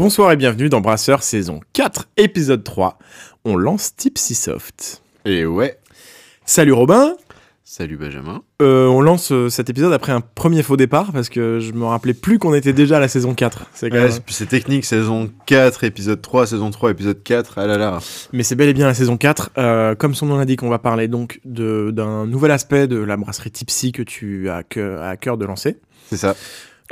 Bonsoir et bienvenue dans Brasseur saison 4, épisode 3. On lance Tipsy Soft. Et ouais. Salut Robin. Salut Benjamin. Euh, on lance euh, cet épisode après un premier faux départ parce que je me rappelais plus qu'on était déjà à la saison 4. C'est Ouais, même- technique, saison 4, épisode 3, saison 3, épisode 4. Ah là là. Mais c'est bel et bien la saison 4. Euh, comme son nom l'indique, on va parler donc de- d'un nouvel aspect de la brasserie Tipsy que tu as à cœur de lancer. C'est ça.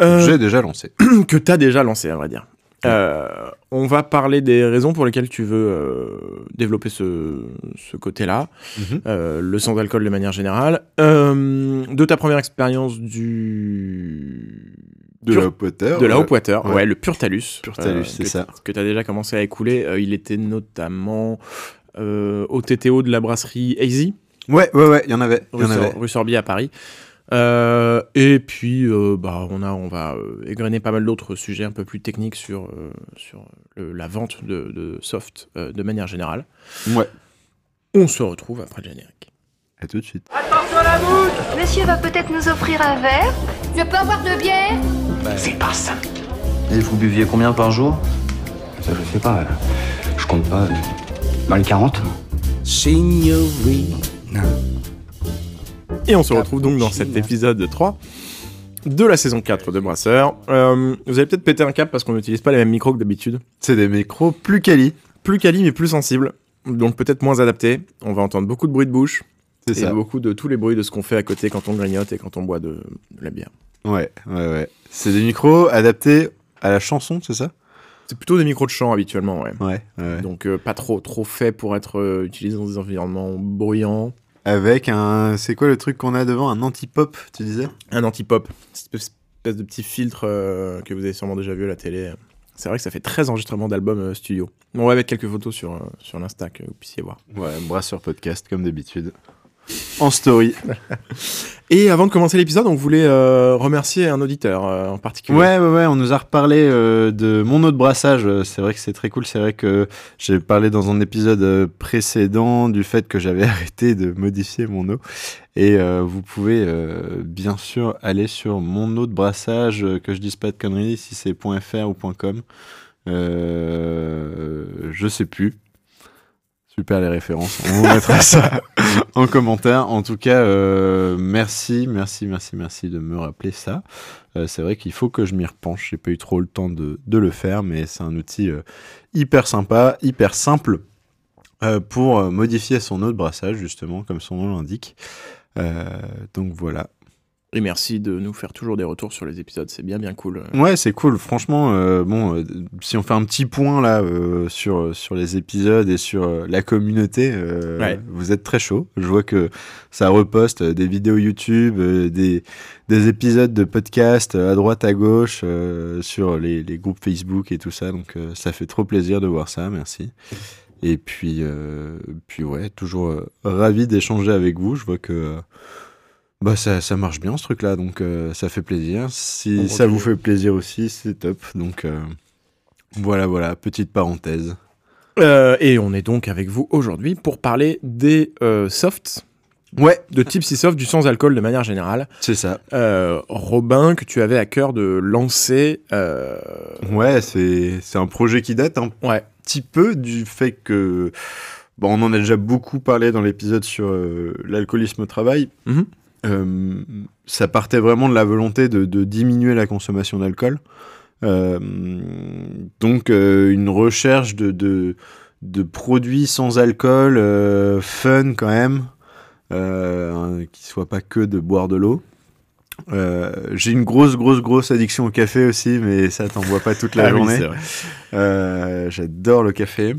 Euh, J'ai déjà lancé. que tu as déjà lancé, à vrai dire. Euh, on va parler des raisons pour lesquelles tu veux euh, développer ce, ce côté-là, Mhm. euh, le sans alcool de manière générale, de ta première expérience du De Pur- la Hope Water. de la ouais. Hope Water, ouais. Ouais. le Pur Talus, Pur Talus, c'est ça. que tu as déjà commencé à écouler. Il était notamment au TTO de la brasserie Hazy, Ouais, ouais, ouais, il y en avait. Y rue, en avait. Sor- rue Sorbier à Paris. Euh, et puis, euh, bah, on, a, on va euh, égrener pas mal d'autres sujets un peu plus techniques sur, euh, sur le- la vente de, de soft euh, de manière générale. Ouais. On se retrouve après le générique. À tout de suite. Monsieur va peut-être nous offrir un verre Je peux avoir de bière Et vous buviez combien par jour? Ça, je sais pas. Je compte pas. Dans les 40 Et on se retrouve donc dans cet épisode 3 de la saison 4 de Brasseur. Euh, vous allez peut-être péter un cap parce qu'on n'utilise pas les mêmes micros que d'habitude. C'est des micros plus quali. Plus quali mais plus sensible. Donc peut-être moins adapté. On va entendre beaucoup de bruit de bouche. C'est Et ça. beaucoup de tous les bruits de ce qu'on fait à côté quand on grignote et quand on boit de, de la bière. Ouais, ouais, ouais. C'est des micros adaptés à la chanson, c'est ça? C'est plutôt des micros de chant habituellement, ouais. Ouais, ouais. Donc euh, pas trop trop fait pour être euh, utilisé dans des environnements bruyants. Avec un. C'est quoi le truc qu'on a devant? Un anti-pop, tu disais? Un anti-pop, cette espèce espèce de petit filtre euh, que vous avez sûrement déjà vu à la télé. C'est vrai que ça fait 13 enregistrements d'albums euh, studio. On va mettre quelques photos sur, euh, sur l'Insta que vous puissiez voir. Ouais, Brasseur Podcast, comme d'habitude. En story. Et avant de commencer l'épisode, on voulait euh, remercier un auditeur euh, en particulier. Ouais, ouais, ouais, on nous a reparlé euh, de mon de brassage. C'est vrai que c'est très cool. C'est vrai que j'ai parlé dans un épisode précédent du fait que j'avais arrêté de modifier mon eau. Et vous pouvez bien sûr aller sur mon de brassage, que je dise pas de conneries, si c'est .fr ou .com. Je sais plus. Super les références. On vous mettra ça en commentaire. En tout cas, euh, merci, merci, merci, merci de me rappeler ça. Euh, c'est vrai qu'il faut que je m'y repenche. J'ai pas eu trop le temps de, le faire, mais c'est un outil euh, hyper sympa, hyper simple pour modifier son eau de brassage, justement, comme son nom l'indique. Donc voilà. Et merci de nous faire toujours des retours sur les épisodes, c'est bien bien cool. Ouais, c'est cool. Franchement, euh, bon, euh, si on fait un petit point là euh, sur sur les épisodes et sur la communauté, Ouais. vous êtes très chaud. Je vois que ça reposte des vidéos YouTube, des des épisodes de podcast à droite à gauche sur les, les groupes Facebook et tout ça. Donc ça fait trop plaisir de voir ça. Merci. Et puis puis ouais, toujours ravi d'échanger avec vous. Je vois que bah ça, ça marche bien ce truc là donc euh, ça fait plaisir si On ça vous fait plaisir aussi c'est top donc euh, voilà voilà petite parenthèse Euh, et on est donc avec vous aujourd'hui pour parler des softs, ouais de Tipsy Soft, du sans alcool de manière générale. c'est ça Robin, que tu avais à cœur de lancer. ouais c'est c'est un projet qui date un Ouais. petit peu du fait que bon on en a déjà beaucoup parlé dans l'épisode sur euh, l'alcoolisme au travail Mhm. Euh, ça partait vraiment de la volonté de, de diminuer la consommation d'alcool. Euh, donc euh, une recherche de, de, de produits sans alcool fun quand même euh, qui soit pas que de boire de l'eau. J'ai une grosse grosse grosse addiction au café aussi mais ça t'en bois pas toute la ah journée. j'adore le café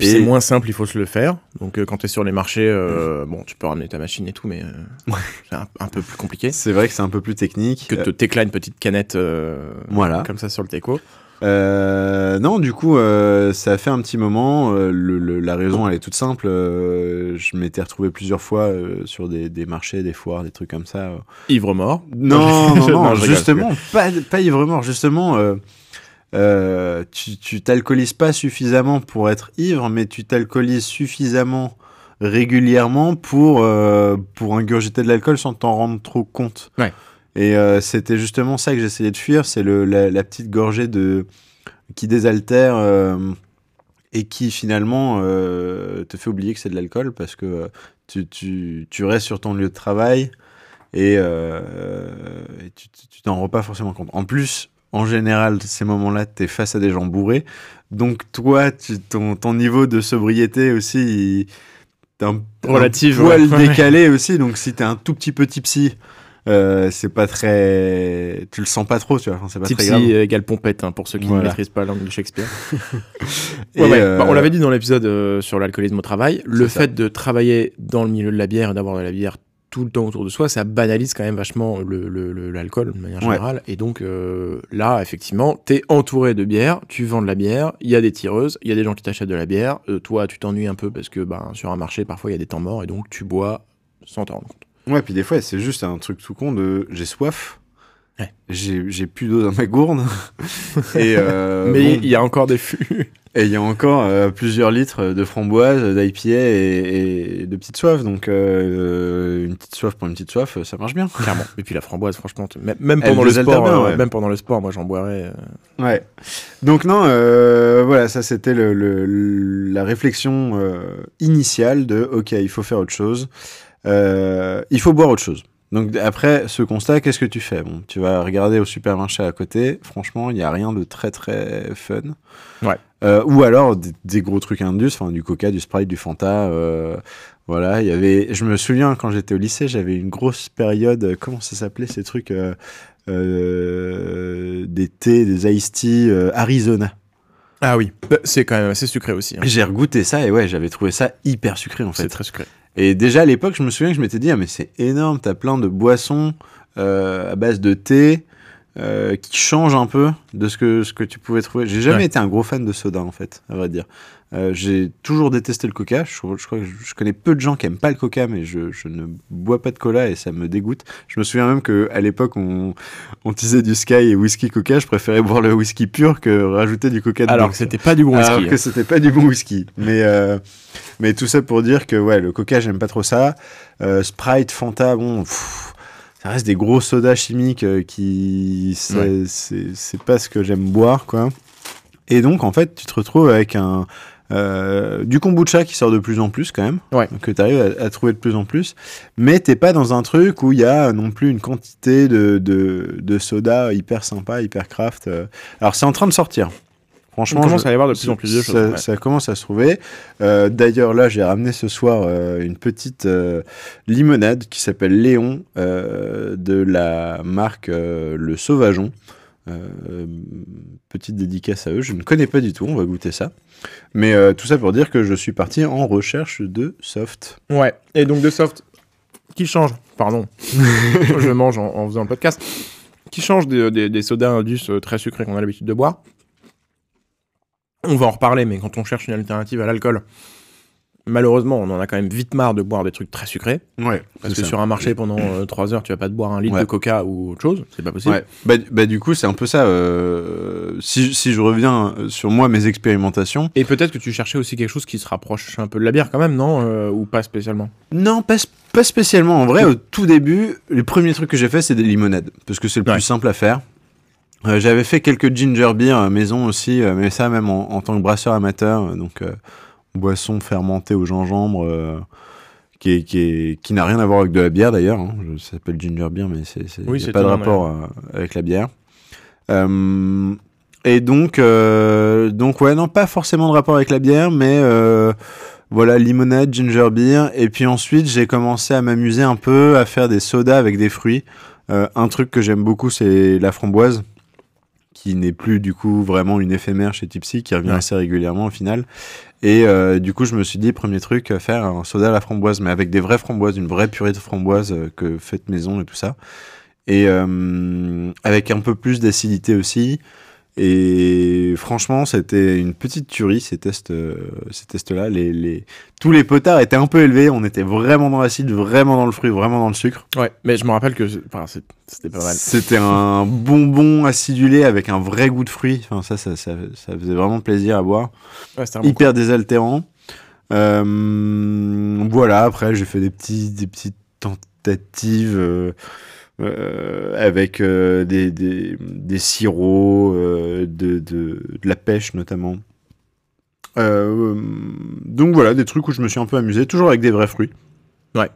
Puis Et- C'est moins simple, il faut se le faire. Donc euh, quand tu es sur les marchés, euh, bon, tu peux ramener ta machine et tout, mais euh, c'est un, un peu plus compliqué. c'est vrai que c'est un peu plus technique Que de t'éclater une petite canette euh, Voilà. comme ça sur le teco. Euh, non, du coup, euh, ça a fait un petit moment. euh, le- le- la raison, elle est toute simple. euh, je m'étais retrouvé plusieurs fois euh, sur des, des marchés, des foires, des trucs comme ça. euh. Ivre mort. Non, non, non, rigole, justement, pas, pas ivre-mort. Justement, euh, tu tu t'alcoolises pas suffisamment pour être ivre, mais tu t'alcoolises suffisamment régulièrement pour, euh, pour ingurgiter de l'alcool sans t'en rendre trop compte. Ouais. Et euh, c'était justement ça que j'essayais de fuir, c'est le- la, la petite gorgée de qui désaltère et qui finalement te fait oublier que c'est de l'alcool parce que tu, tu, tu restes sur ton lieu de travail et, euh, et tu tu- tu t'en rends pas forcément compte. En plus, en général, ces moments-là, tu es face à des gens bourrés. Donc toi, tu- ton, ton niveau de sobriété aussi, t'es un, Relative, un poil ouais. décalé aussi. Donc si t'es un tout petit peu tipsy, euh, c'est pas très... Tu le sens pas trop, tu vois. C'est pas très grave. Tipsy égale pompette, hein, pour ceux qui Voilà. ne maîtrisent pas la langue de Shakespeare. Et, Ouais, ouais. euh, Bah, on l'avait dit dans l'épisode euh, sur l'alcoolisme au travail, le ça. fait de travailler dans le milieu de la bière et d'avoir de la bière tout le temps autour de soi, ça banalise quand même vachement le- le- le- l'alcool de manière Ouais. générale. Et donc euh, là, effectivement, t'es entouré de bière, tu vends de la bière, il y a des tireuses, il y a des gens qui t'achètent de la bière. euh, toi, tu t'ennuies un peu parce que ben, sur un marché, parfois, il y a des temps morts et donc tu bois sans t'en rendre compte. Ouais, puis des fois, c'est juste un truc tout con de j'ai soif, Ouais. j'ai plus d'eau dans ma gourde, et euh, Mais bon, il y a encore des fûts. et il y a encore euh, plusieurs litres de framboise, d'IPA et, et de petites soifs, donc euh, une petite soif pour une petite soif, ça marche bien. Clairement. Et puis la framboise, franchement, même- pendant le sport, bien, ouais. même pendant le sport, moi j'en boirais. Ouais. Donc non, voilà, ça c'était le, le- la réflexion initiale de ok, il faut faire autre chose, il faut boire autre chose. Donc après ce constat, qu'est-ce que tu fais? Bon, tu vas regarder au supermarché à côté. Franchement, il n'y a rien de très très fun. Ouais. Euh, ou alors des, des gros trucs indus, enfin du Coca, du Sprite, du Fanta. euh, voilà, il y avait. Je me souviens quand j'étais au lycée, j'avais une grosse période. euh, Comment ça s'appelait ces trucs euh, Des thés, des iced tea Arizona. Ah oui, Bah, c'est quand même assez sucré aussi. hein. J'ai regouté ça et ouais, j'avais trouvé ça hyper sucré en C'est fait. très sucré. Et déjà à l'époque, je me souviens que je m'étais dit, ah, mais c'est énorme, t'as plein de boissons euh, à base de thé euh, qui changent un peu de ce que, ce que tu pouvais trouver. J'ai jamais Ouais. été un gros fan de soda en fait, à vrai dire. Euh, j'ai toujours détesté le coca. Je, je crois que je, connais peu de gens qui aiment pas le coca, mais je, je ne bois pas de cola et ça me dégoûte. Je me souviens même que à l'époque, on, on disait du Sky et whisky coca. Je préférais boire le whisky pur que rajouter du coca dedans. Alors que c'était pas du bon Alors whisky. que hein. c'était pas du bon whisky. Mais, euh, mais tout ça pour dire que ouais, le coca, j'aime pas trop ça. Sprite, Fanta, bon, pff, ça reste des gros sodas chimiques euh, qui. C'est Ouais. pas ce que j'aime boire, quoi. Et donc, en fait, tu te retrouves avec un. euh, du kombucha qui sort de plus en plus quand même, Ouais. que tu arrives à, à trouver de plus en plus, mais t'es pas dans un truc où il y a non plus une quantité de, de, de soda hyper sympa, hyper craft. euh. Alors c'est en train de sortir. Franchement, commence je- à y avoir de plus en plus de choses. ça, ouais. ça commence à se trouver. Euh, D'ailleurs, là, j'ai ramené ce soir euh, une petite euh, limonade qui s'appelle Léon de la marque Le Sauvageon. Petite dédicace à eux. Je ne connais pas du tout. On va goûter ça. Mais tout ça pour dire que je suis parti en recherche de soft. Ouais, et donc de soft qui change, pardon, je mange en, en faisant le podcast, qui change des, des- des sodas indus très sucrés qu'on a l'habitude de boire. On va en reparler, mais quand on cherche une alternative à l'alcool, malheureusement, on en a quand même vite marre de boire des trucs très sucrés. Ouais. Parce que sur un marché pendant 3 heures, tu vas pas te boire un litre Ouais. de coca ou autre chose, c'est pas possible. Ouais. Bah, bah, du coup, c'est un peu ça. euh, si, si je reviens euh, sur moi, mes expérimentations, Et peut-être que tu cherchais aussi quelque chose qui se rapproche un peu de la bière quand même, non Euh, Ou pas spécialement? Non, pas, pas spécialement. En vrai, au tout début, les premiers trucs que j'ai fait, c'est des limonades. Parce que c'est le Ouais. plus simple à faire. Euh, J'avais fait quelques ginger beer à maison aussi, euh, mais ça même en, en tant que brasseur amateur. euh, donc, boisson fermentée au gingembre, qui, est- qui, est- qui n'a rien à voir avec de la bière d'ailleurs. hein. Ça s'appelle ginger beer, mais c'est c'est- Oui, y a c'est pas de rapport avec la bière. Et donc, donc, ouais, non, pas forcément de rapport avec la bière, mais voilà, limonade, ginger beer. Et puis ensuite, j'ai commencé à m'amuser un peu à faire des sodas avec des fruits. Un truc que j'aime beaucoup, c'est la framboise, qui n'est plus du coup vraiment une éphémère chez Tipsy, qui revient Ouais. assez régulièrement au final. Et euh, du coup, je me suis dit, premier truc, euh, faire un soda à la framboise, mais avec des vraies framboises, une vraie purée de framboise euh, que faite maison et tout ça. Et euh, avec un peu plus d'acidité aussi. Et franchement, c'était une petite tuerie ces tests, euh, ces tests-là. Les, les... Tous les potards étaient un peu élevés. On était vraiment dans l'acide, vraiment dans le fruit, vraiment dans le sucre. Ouais, mais je me rappelle que enfin, c'était pas mal. C'était un bonbon acidulé avec un vrai goût de fruit. Enfin, ça, ça, ça, ça faisait vraiment plaisir à boire. Ouais, Hyper désaltérant. Euh, voilà, après, j'ai fait des, petits, des petites tentatives. euh, euh, avec euh, des, des, des sirops, euh, de, de, de la pêche notamment. Donc voilà, des trucs où je me suis un peu amusé, toujours avec des vrais fruits. Ouais.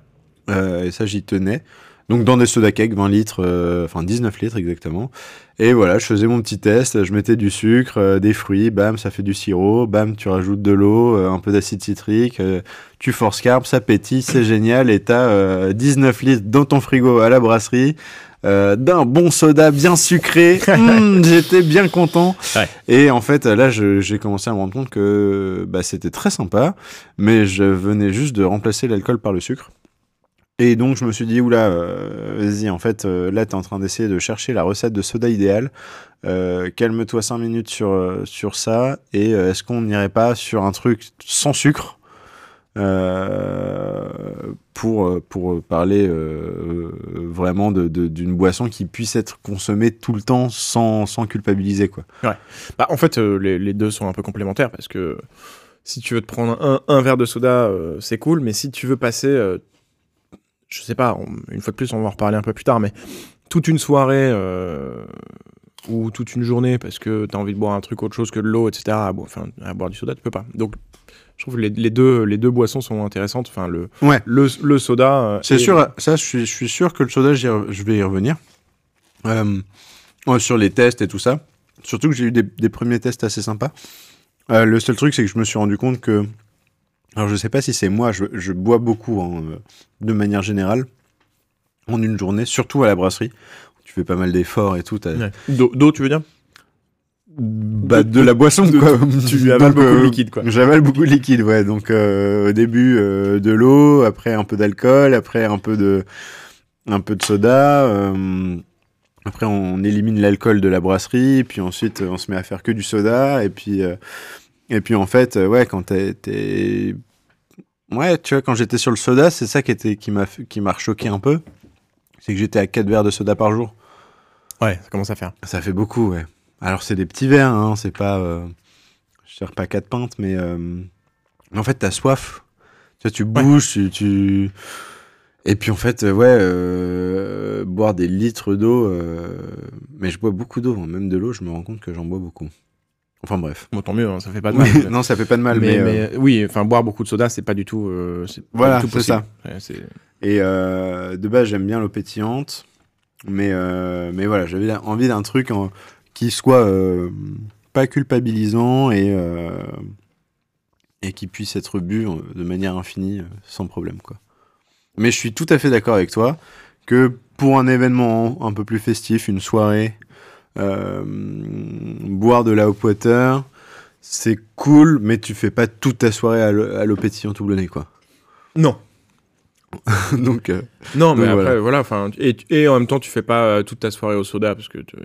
Et ça, j'y tenais. Donc dans des soda cakes, 20 litres, euh, enfin 19 litres exactement. Et voilà, je faisais mon petit test, je mettais du sucre, euh, des fruits, bam, ça fait du sirop, bam, tu rajoutes de l'eau, euh, un peu d'acide citrique, euh, tu forces carbe, ça pétille, c'est génial, et t'as euh, 19 litres dans ton frigo à la brasserie, euh, d'un bon soda bien sucré, Mmh, j'étais bien content. Ouais. Et en fait, là, j'ai commencé à me rendre compte que bah, c'était très sympa, mais je venais juste de remplacer l'alcool par le sucre. Et donc je me suis dit, oula, euh, vas-y, en fait, euh, là, tu es en train d'essayer de chercher la recette de soda idéale. Euh, Calme-toi 5 minutes sur, sur ça. Et est-ce qu'on n'irait pas sur un truc sans sucre pour, pour parler vraiment de- de- d'une boisson qui puisse être consommée tout le temps sans, sans culpabiliser, quoi? Bah, en fait, les, deux sont un peu complémentaires parce que si tu veux te prendre un, un verre de soda, c'est cool, mais si tu veux passer, je sais pas, on- une fois de plus, on va en reparler un peu plus tard, mais toute une soirée euh, ou toute une journée parce que tu as envie de boire un truc autre chose que de l'eau, etc., à, bo- enfin, à boire du soda, tu peux pas. Donc, je trouve que les, les deux, les deux boissons sont intéressantes. Enfin, le, Ouais. le, le soda. euh, C'est et- sûr, ça, je suis, je suis sûr que le soda, je vais y revenir. Euh, sur les tests et tout ça. Surtout que j'ai eu des, des premiers tests assez sympas. Euh, le seul truc, c'est que je me suis rendu compte que. Alors, je sais pas si c'est moi, je, je bois beaucoup hein, euh, de manière générale en une journée, surtout à la brasserie. Tu fais pas mal d'efforts et tout. Ouais. D'eau, tu veux dire? Bah, De- de, la boisson, de- quoi. tu avales Donc, beaucoup de euh, liquide, quoi. J'avale beaucoup de liquide, ouais. Donc, euh, au début, euh, de l'eau, après un peu d'alcool, après un peu de, un peu de soda. euh, après, on élimine l'alcool de la brasserie, puis ensuite, on se met à faire que du soda. Et puis, euh, et puis en fait, euh, ouais, quand t'es, ouais, tu vois, quand j'étais sur le soda, c'est ça qui était, qui m'a, choqué un peu. C'est que j'étais à 4 verres de soda par jour. Ouais, ça commence à faire. Ça fait beaucoup, ouais. Alors, c'est des petits verres, hein, c'est pas. euh, je sers pas quatre pintes, mais. euh, mais en fait, t'as soif. Tu vois, tu bouges, tu, tu- Et puis, en fait, ouais, euh, boire des litres d'eau. Mais je bois beaucoup d'eau, hein, même de l'eau, je me rends compte que j'en bois beaucoup. Enfin, bref. Bon, tant mieux, hein, ça fait pas de mal. Oui, non, ça fait pas de mal, mais. mais, euh, mais, oui, enfin boire beaucoup de soda, c'est pas du tout. euh, Voilà, c'est. Ouais, c'est- Et euh, de base, j'aime bien l'eau pétillante. Mais, euh, mais voilà, j'avais envie d'un truc en- qui soit pas culpabilisant et, et qui puisse être bu de manière infinie sans problème. Quoi. Mais je suis tout à fait d'accord avec toi que pour un événement un peu plus festif, une soirée, boire de la hop water, c'est cool, mais tu fais pas toute ta soirée à l'eau pétillante ou nez, quoi. Non. Donc, euh, Non, mais Donc, après, voilà. voilà. Enfin, et, et en même temps, tu fais pas euh, toute ta soirée au soda parce que. tu-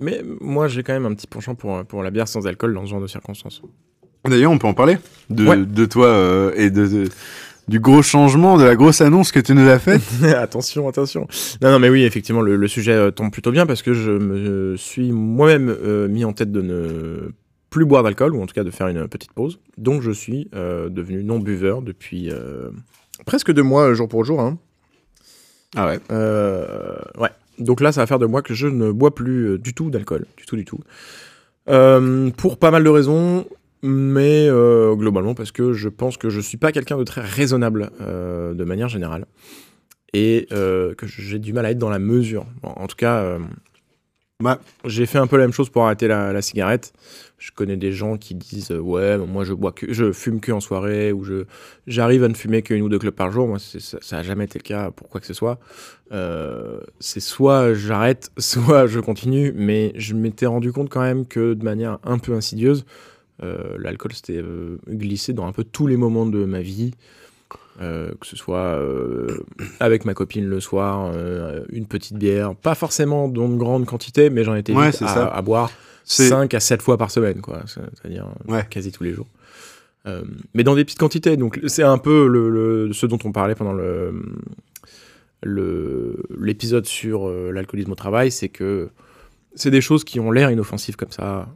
Mais moi, j'ai quand même un petit penchant pour, pour la bière sans alcool dans ce genre de circonstances. D'ailleurs, on peut en parler de, Ouais. de toi euh, et de, de- du gros changement, de la grosse annonce que tu nous as faite. attention, attention. Non, non, mais oui, effectivement, le, le sujet euh, tombe plutôt bien parce que je me suis moi-même euh, mis en tête de ne plus boire d'alcool ou en tout cas de faire une petite pause. Donc, je suis euh, devenu non buveur depuis euh, presque deux mois, jour pour jour. Hein. Ah ouais. Euh, ouais. Donc là, ça va faire de moi que je ne bois plus euh, du tout d'alcool, du tout, du tout. Euh, pour pas mal de raisons, mais euh, globalement parce que je pense que je suis pas quelqu'un de très raisonnable euh, de manière générale et euh, que j'ai du mal à être dans la mesure. Bon, en tout cas, Bah. j'ai fait un peu la même chose pour arrêter la, la cigarette. Je connais des gens qui disent ouais, moi je bois que, je fume que en soirée ou je j'arrive à ne fumer qu'une ou deux clopes par jour. Moi, ça, ça a jamais été le cas pour quoi que ce soit. C'est soit j'arrête, soit je continue. Mais je m'étais rendu compte quand même que de manière un peu insidieuse, l'alcool s'était euh, glissé dans un peu tous les moments de ma vie. Euh, que ce soit euh, avec ma copine le soir, euh, une petite bière, pas forcément dans de grandes quantités, mais j'en étais Ouais, vite à, ça. à boire C'est 5 à 7 fois par semaine, quoi. C'est- C'est-à-dire euh, Ouais. quasi tous les jours. Euh, mais dans des petites quantités. Donc c'est un peu le, le- ce dont on parlait pendant le l'épisode sur euh, l'alcoolisme au travail, c'est que c'est des choses qui ont l'air inoffensives comme ça.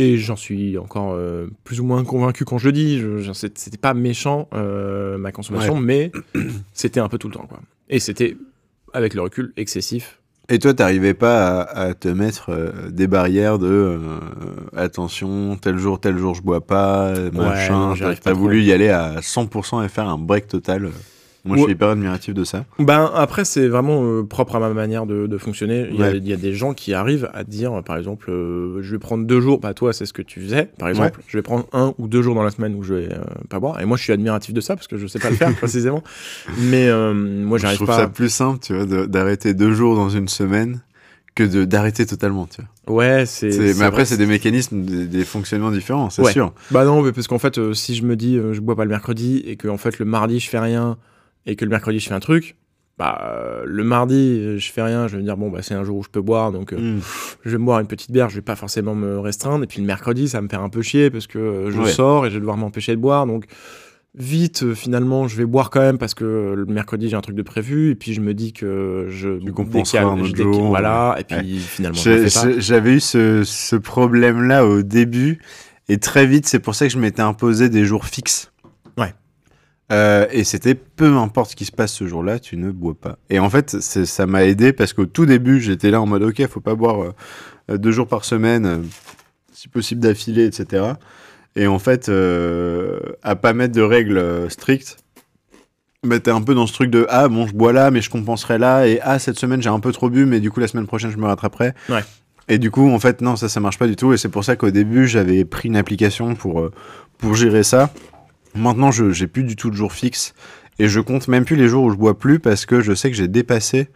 Et j'en suis encore euh, plus ou moins convaincu quand je le dis. C'était pas méchant euh, ma consommation, mais c'était un peu tout le temps. Quoi. Et c'était, avec le recul, excessif. Et toi, t'arrivais pas à, à te mettre euh, des barrières de attention, tel jour, tel jour, je bois pas, machin. j'y T'as voulu y aller à 100% et faire un break total. Moi, je Ouais. suis hyper admiratif de ça. Ben après c'est vraiment euh, propre à ma manière de, de fonctionner. Il y, a, Ouais. il y a des gens qui arrivent à dire euh, par exemple euh, je vais prendre deux jours. Bah toi c'est ce que tu faisais par exemple. Je vais prendre un ou deux jours dans la semaine où je vais euh, pas boire. Et moi je suis admiratif de ça parce que je sais pas le faire précisément. Mais moi je j'arrive trouve pas. ça plus simple, tu vois, de- d'arrêter deux jours dans une semaine que d'arrêter totalement, tu vois. Ouais c'est. Mais après, c'est des mécanismes, des, des fonctionnements différents, c'est Ouais. sûr. Bah non, mais parce qu'en fait, euh, si je me dis euh, je bois pas le mercredi et que en fait le mardi je fais rien et que le mercredi je fais un truc, bah euh, le mardi euh, je fais rien, je vais me dire bon bah c'est un jour où je peux boire donc euh, Mm. je vais me boire une petite bière, je vais pas forcément me restreindre. Et puis le mercredi ça va me faire un peu chier parce que euh, je Ouais. sors et je vais devoir m'empêcher de boire. Donc vite euh, finalement je vais boire quand même parce que le mercredi j'ai un truc de prévu. Et puis je me dis que je un je autre décale- jour, voilà. et puis finalement J'avais eu ce, ce problème-là au début, et très vite, c'est pour ça que je m'étais imposé des jours fixes. Euh, et c'était peu importe ce qui se passe ce jour-là, tu ne bois pas. Et en fait, ça m'a aidé parce qu'au tout début, j'étais là en mode ok, faut pas boire euh, deux jours par semaine, euh, si possible d'affilée, etc. Et en fait, à pas mettre de règles strictes, bah, t'es un peu dans ce truc de ah bon, je bois là, mais je compenserai là, et ah cette semaine j'ai un peu trop bu, mais du coup la semaine prochaine je me rattraperai. Ouais. Et du coup, en fait, non, ça, ça marche pas du tout. Et c'est pour ça qu'au début, j'avais pris une application pour, pour gérer ça. Maintenant, je j'ai plus du tout de jours fixes. Et je compte même plus les jours où je bois plus parce que je sais que j'ai dépassé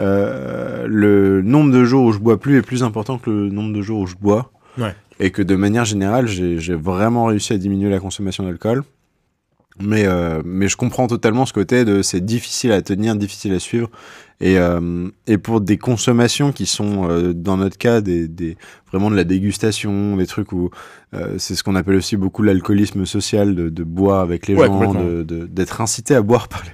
euh, le nombre de jours où je bois plus est plus important que le nombre de jours où je bois. Ouais. Et que de manière générale, j'ai vraiment réussi à diminuer la consommation d'alcool. Mais, euh, mais je comprends totalement ce côté de c'est difficile à tenir, difficile à suivre. Et, euh, et pour des consommations qui sont, dans notre cas, des, des, vraiment de la dégustation, des trucs où euh, c'est ce qu'on appelle aussi beaucoup l'alcoolisme social, de, de boire avec les Ouais, gens, d'être incité à boire par, les-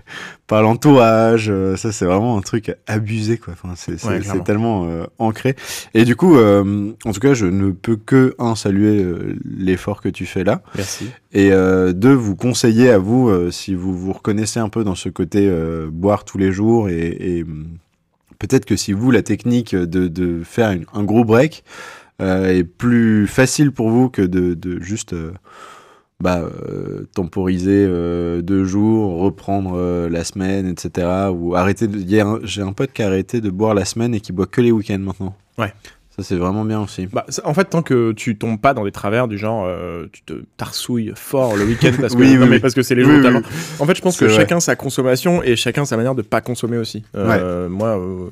par l'entourage. euh, ça, c'est vraiment un truc abusé, quoi. Enfin, c'est Ouais, tellement euh, ancré. Et du coup, euh, en tout cas, je ne peux que, un, saluer l'effort que tu fais là Merci. et deux, vous conseiller à vous, si vous vous reconnaissez un peu dans ce côté boire tous les jours, et, et, hum, peut-être que si vous, la technique de, de faire une- un gros break est plus facile pour vous que de, de juste euh, bah, euh, temporiser euh, deux jours, reprendre euh, la semaine, etc. Ou arrêter de... J'ai un pote qui a arrêté de boire la semaine et qui boit que les week-ends maintenant. Ouais. Ça, c'est vraiment bien aussi. Bah, en fait, tant que tu tombes pas dans des travers du genre, euh, tu te tarsouilles fort le week-end parce que, Oui, non, oui, mais oui. parce que c'est les jours oui. En fait, je pense que vrai. chacun sa consommation et chacun sa manière de pas consommer aussi. Euh, Moi, euh,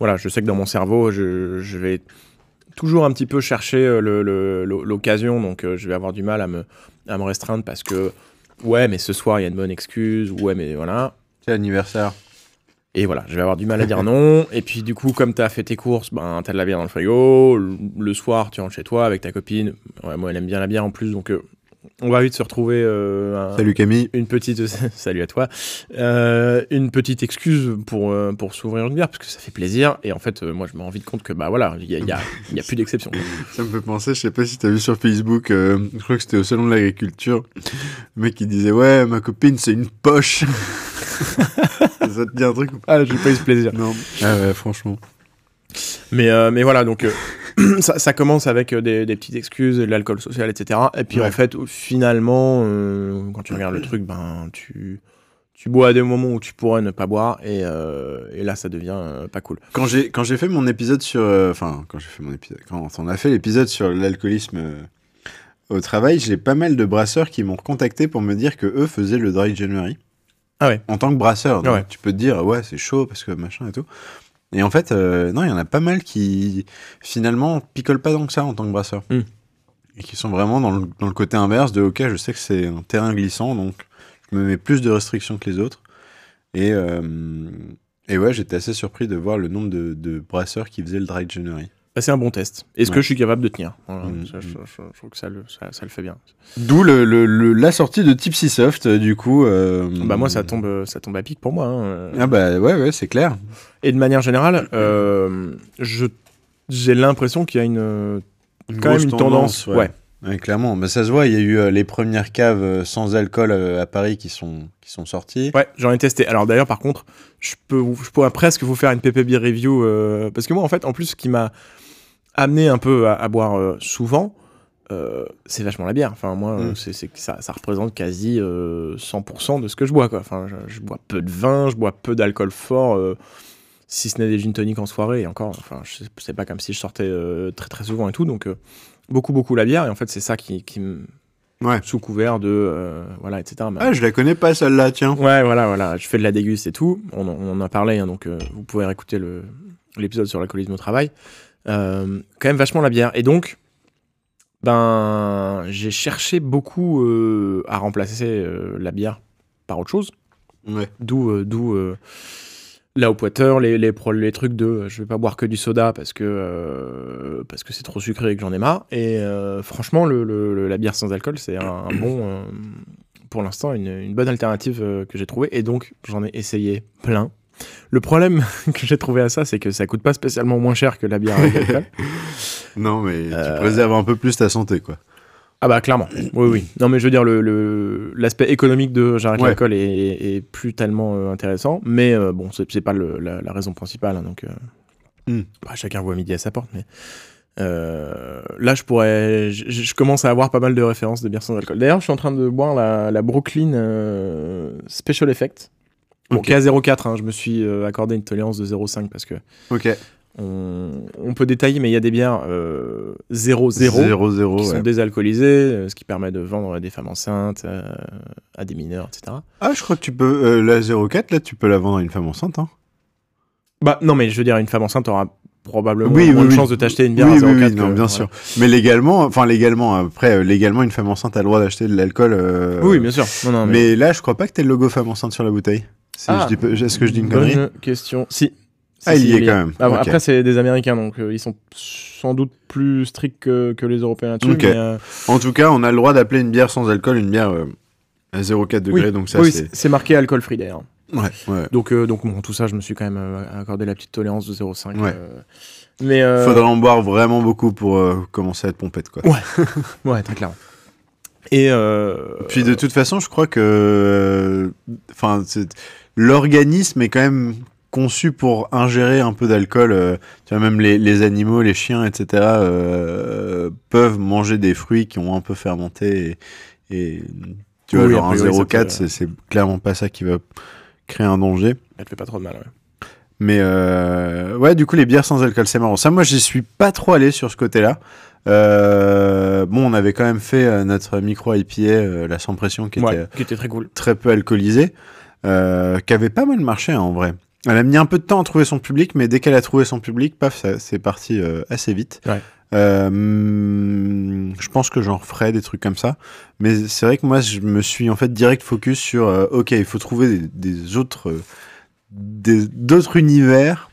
voilà, je sais que dans mon cerveau, je, je vais toujours un petit peu chercher euh, l'occasion, donc euh, je vais avoir du mal à me, à me restreindre parce que, ouais, mais ce soir, il y a une bonne excuse, ouais, mais voilà. C'est l'anniversaire. Et voilà, je vais avoir du mal à dire non. Et puis du coup, comme t'as fait tes courses, ben t'as de la bière dans le frigo. Le, le soir, tu rentres chez toi avec ta copine. Ouais, moi, elle aime bien la bière en plus, donc euh, on va vite se retrouver. euh, un- Salut Camille. Une petite, salut à toi, Euh, une petite excuse pour euh, pour s'ouvrir une bière parce que ça fait plaisir. Et en fait, moi, je me rends vite compte que bah voilà, il y a, y a, y a plus d'exception. Ça me fait penser, je sais pas si t'as vu sur Facebook, euh, je crois que c'était au salon de l'agriculture, le mec qui disait ouais ma copine c'est une poche. ça te dit un truc ou pas? Ah, j'ai pas eu ce plaisir. Non. Ah ouais franchement. Mais, mais voilà, donc ça, ça commence avec euh, des, des petites excuses, de l'alcool social, etc. Et puis Ouais. en fait, finalement, euh, quand tu regardes le truc, ben tu, tu bois à des moments où tu pourrais ne pas boire, et, euh, et là, ça devient euh, pas cool. Quand j'ai quand j'ai fait mon épisode sur, euh, enfin quand j'ai fait mon épisode, quand on a fait l'épisode sur l'alcoolisme au travail, j'ai pas mal de brasseurs qui m'ont contacté pour me dire que eux faisaient le dry January. Ah ouais. En tant que brasseur, donc Ouais. tu peux te dire ouais c'est chaud parce que machin et tout. Et en fait, euh, non, il y en a pas mal qui finalement picolent pas tant que ça en tant que brasseur. Hmm. Et qui sont vraiment dans le, dans le côté inverse de ok, je sais que c'est un terrain glissant, donc je me mets plus de restrictions que les autres. Et, euh, et ouais, j'étais assez surpris de voir le nombre de, de brasseurs qui faisaient le dry January. Bah, c'est un bon test. Est-ce que je suis capable de tenir Voilà, Mm, ça, je, je- je trouve que ça le, ça, ça le fait bien. D'où le, le- le- la sortie de Tipsy Soft, euh, du coup. euh, Bah moi, ça tombe, euh, ça tombe à pic pour moi. hein. Ah bah ouais, ouais, c'est clair. Et de manière générale, euh, j'ai l'impression qu'il y a une quand même une tendance, ouais. Ouais, clairement. Mais ça se voit, il y a eu euh, les premières caves euh, sans alcool euh, à Paris qui sont, qui sont sorties. Ouais, j'en ai testé. Alors d'ailleurs, par contre, je, peux je pourrais presque vous faire une PP Beer review. euh, parce que moi, en fait, en plus, ce qui m'a amené un peu à, à boire euh, souvent, euh, c'est vachement la bière. Enfin, moi, Mm. c'est, c'est que ça, ça représente quasi euh, 100% de ce que je bois. Quoi. Enfin, je, je bois peu de vin, je bois peu d'alcool fort. euh, si ce n'est des gin tonic en soirée, et encore, enfin, je c'est pas comme si je sortais très très souvent et tout, donc beaucoup beaucoup la bière, et en fait c'est ça qui, qui me Ouais. sous couvert de euh, voilà etc. Mais- Ah, je la connais pas celle-là, tiens. Ouais, voilà, voilà. Je fais de la déguste et tout. On, en- on en a parlé, hein, donc euh, vous pouvez réécouter le- l'épisode sur l'alcoolisme au travail. Euh, quand même vachement la bière. Et donc, ben, j'ai cherché beaucoup euh, à remplacer euh, la bière par autre chose. Ouais. D'où, d'où la Hop Water, les, les, trucs de je vais pas boire que du soda parce que, parce que c'est trop sucré et que j'en ai marre. Et franchement, le, le- le- la bière sans alcool, c'est un, un bon, pour l'instant, une, une bonne alternative que j'ai trouvée. Et donc, j'en ai essayé plein. Le problème que j'ai trouvé à ça, c'est que ça coûte pas spécialement moins cher que la bière avec alcool. Non, mais Euh, tu préserves un peu plus ta santé, quoi. Ah bah clairement, oui oui. Non mais je veux dire le- l'aspect économique de j'arrête Ouais. l'alcool est, est, est plus tellement euh, intéressant, mais euh, bon c'est pas le- la, la raison principale hein, donc euh, Hmm. bah, chacun voit midi à sa porte mais euh, là je pourrais je, commence à avoir pas mal de références de bières sans alcool. D'ailleurs je suis en train de boire la, la Brooklyn Special Effect. Bon, Ok. qui est à 0,4, hein, je me suis euh, accordé une tolérance de 0,5 parce que Ok. on, on peut détailler, mais il y a des bières euh, 0,0 0-0, qui sont ouais. désalcoolisés, euh, ce qui permet de vendre à des femmes enceintes, euh, à des mineurs, etc. Ah, je crois que tu peux. euh, la 04, là, tu peux la vendre à une femme enceinte. Hein. Bah non, mais je veux dire, une femme enceinte aura probablement Oui, moins oui, de oui. chances de t'acheter une bière à oui, 0,4 oui, non, que- bien sûr. Mais légalement, enfin légalement, après, euh, légalement, une femme enceinte a le droit d'acheter de l'alcool. euh, Oui, bien sûr. Non, non, mais... Mais là, je crois pas que t'aies le logo femme enceinte sur la bouteille. Si Ah. Est-ce que je dis une Bonne connerie question. Si. Ah, il y est quand même. Ah. Après, c'est des Américains, donc euh, ils sont sans doute plus stricts que, que les Européens là-dessus. Euh, En tout cas, on a le droit d'appeler une bière sans alcool une bière euh, à 0,4 degrés. oui, Donc ça, oui, c'est. marqué alcool free d'ailleurs. Ouais, ouais. Donc, donc bon, tout ça, je me suis quand même accordé la petite tolérance de 0,5. Ouais. mais Faudrait en boire vraiment beaucoup pour commencer à être pompette, quoi. ouais, très clairement. Et euh, Puis de toute façon, je crois que enfin c'est- l'organisme est quand même conçu pour ingérer un peu d'alcool. euh, tu vois, même les, les animaux, les chiens, etc. euh, peuvent manger des fruits qui ont un peu fermenté. Et, et tu vois, Oui, genre un priori, ça 0,4, peut- c'est clairement pas ça qui va créer un danger. elle te fait pas trop de mal. Ouais. Mais euh, ouais, du coup, les bières sans alcool, c'est marrant. Ça, moi, j'y suis pas trop allé sur ce côté-là. Euh, bon, on avait quand même fait euh, notre micro IPA, euh, la sans pression, qui Ouais, était qui était très cool. très peu alcoolisée, euh, qui avait pas mal marché hein, en vrai. Elle a mis un peu de temps à trouver son public, mais dès qu'elle a trouvé son public, paf, ça- c'est parti euh, assez vite. Ouais. Euh, je pense que j'en referai des trucs comme ça, mais c'est vrai que moi, je me suis en fait direct focus sur, euh, ok, il faut trouver des, des autres, euh, des- d'autres univers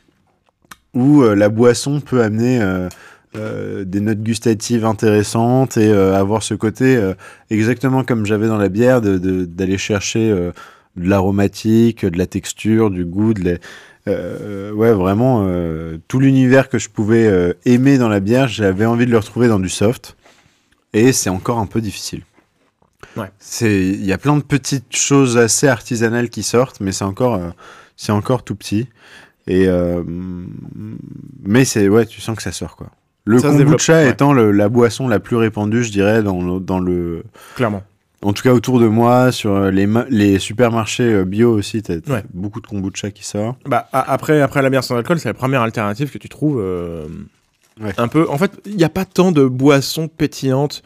où la boisson peut amener des notes gustatives intéressantes et avoir ce côté exactement comme j'avais dans la bière, de- de- d'aller chercher de l'aromatique, de la texture, du goût, de la- euh, ouais, vraiment euh, tout l'univers que je pouvais euh, aimer dans la bière, j'avais envie de le retrouver dans du soft. Et c'est encore un peu difficile. Ouais. C'est, il y a plein de petites choses assez artisanales qui sortent, mais c'est encore, euh, c'est encore tout petit. Et euh, mais c'est, ouais, tu sens que ça sort quoi. Le Ça kombucha ouais. étant le- la boisson la plus répandue, je dirais, dans dans le, Clairement. En tout cas autour de moi, sur euh, les, ma- les supermarchés euh, bio aussi, t'as Ouais. beaucoup de kombucha qui sort. Bah, après, après la bière sans alcool, c'est la première alternative que tu trouves euh, Ouais. un peu. En fait, il n'y a pas tant de boissons pétillantes,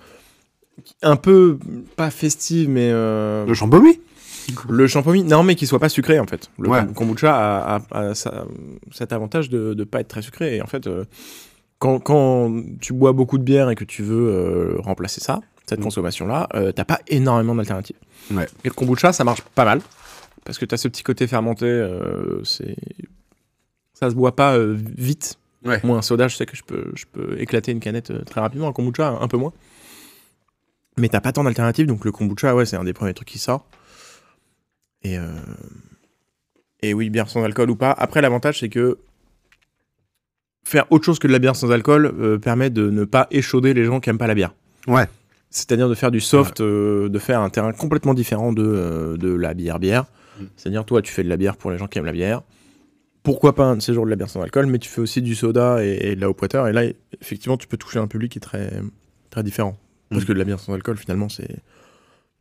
un peu pas festives, mais euh, Le champomis le champomis, non, mais qui soit pas sucré en fait. Le Ouais. kombucha a, a- a ça- cet avantage de ne pas être très sucré. Et en fait, euh, quand, quand tu bois beaucoup de bière et que tu veux euh, remplacer ça, cette Mm. consommation-là, euh, t'as pas énormément d'alternatives. Ouais. Et le kombucha, ça marche pas mal. Parce que tu as ce petit côté fermenté, euh, c'est ça se boit pas euh, vite. Ouais. Moi, un soda, je sais que je peux, je peux éclater une canette très rapidement. Un kombucha, un peu moins. Mais t'as pas tant d'alternatives, donc le kombucha, ouais, c'est un des premiers trucs qui sort. Et, et oui, bière sans alcool ou pas. Après, l'avantage, c'est que faire autre chose que de la bière sans alcool euh, permet de ne pas échauder les gens qui aiment pas la bière. Ouais. C'est-à-dire de faire du soft, euh, de faire un terrain complètement différent de, euh, de la bière-bière. Mm. C'est-à-dire, toi, tu fais de la bière pour les gens qui aiment la bière. Pourquoi pas un de ces jours de la bière sans alcool, mais tu fais aussi du soda et, et de la water. Et là, effectivement, tu peux toucher un public qui est très, très différent. Parce Mm. que de la bière sans alcool, finalement, c'est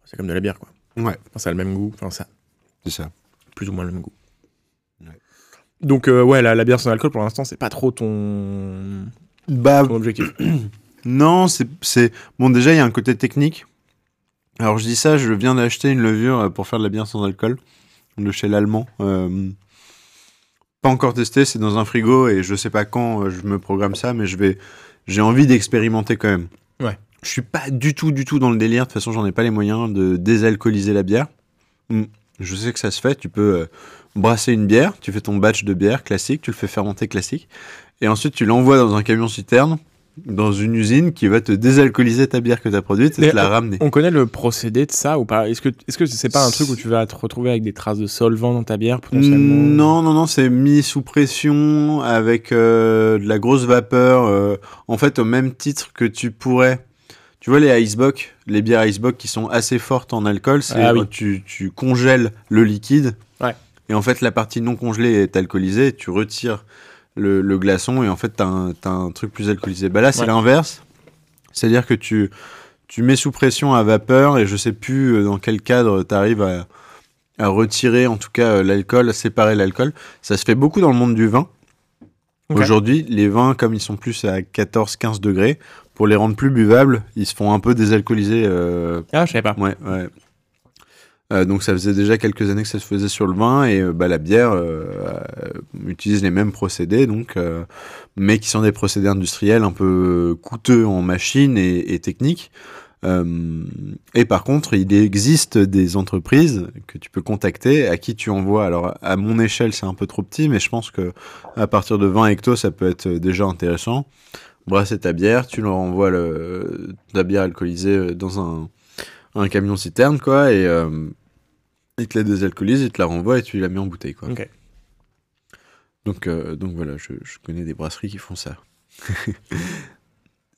c'est comme de la bière, quoi. Ouais, Enfin, ça a le même goût. Enfin, ça c'est ça. plus ou moins le même goût. Ouais. Donc, euh, ouais, la, la bière sans alcool, pour l'instant, c'est pas trop ton, Bah, ton objectif. Non, c'est. Bon, déjà, il y a un côté technique. Alors, je dis ça, je viens d'acheter une levure euh, pour faire de la bière sans alcool, de chez l'Allemand. Euh, Pas encore testé, c'est dans un frigo et je sais pas quand euh, je me programme ça, mais je vais... j'ai envie d'expérimenter quand même. Ouais. Je suis pas du tout, du tout dans le délire. De toute façon, j'en ai pas les moyens de désalcooliser la bière. Hmm. Je sais que ça se fait. Tu peux euh, brasser une bière, tu fais ton batch de bière classique, tu le fais fermenter classique, et ensuite tu l'envoies dans un camion citerne dans une usine qui va te désalcooliser ta bière que tu as produite et Mais te la ramener. On connaît le procédé de ça ou pas? Est-ce que est-ce que c'est pas un truc où tu vas te retrouver avec des traces de solvant dans ta bière potentiellement? Non, non, non, c'est mis sous pression avec euh, de la grosse vapeur. euh, en fait, au même titre que tu pourrais. Tu vois, les Icebox, les bières Icebox qui sont assez fortes en alcool, c'est Ah oui. tu, tu congèles le liquide. Ouais. Et en fait, la partie non congelée est alcoolisée. Tu retires le, le glaçon et en fait, tu as, un truc plus alcoolisé. Bah là, c'est Ouais. l'inverse. C'est-à-dire que tu, tu mets sous pression à vapeur et je sais plus euh, dans quel cadre tu arrives à, à retirer en tout cas euh, l'alcool, à séparer l'alcool. Ça se fait beaucoup dans le monde du vin. Aujourd'hui, les vins, comme ils sont plus à 14-15 degrés, pour les rendre plus buvables, ils se font un peu désalcooliser. euh, Ah, je savais pas. ouais, ouais. Euh, donc ça faisait déjà quelques années que ça se faisait sur le vin et euh, bah, la bière euh, utilise les mêmes procédés donc mais qui sont des procédés industriels un peu coûteux en machines et, et techniques. Euh, et par contre il existe des entreprises que tu peux contacter à qui tu envoies. Alors à mon échelle c'est un peu trop petit mais je pense que à partir de 20 hectos ça peut être déjà intéressant. Brasser ta bière tu leur envoies le, ta bière alcoolisée dans un un camion citerne quoi et euh, il te la désalcoolise, il te la renvoie et tu la mets en bouteille quoi. Donc euh, donc voilà, je, je connais des brasseries qui font ça.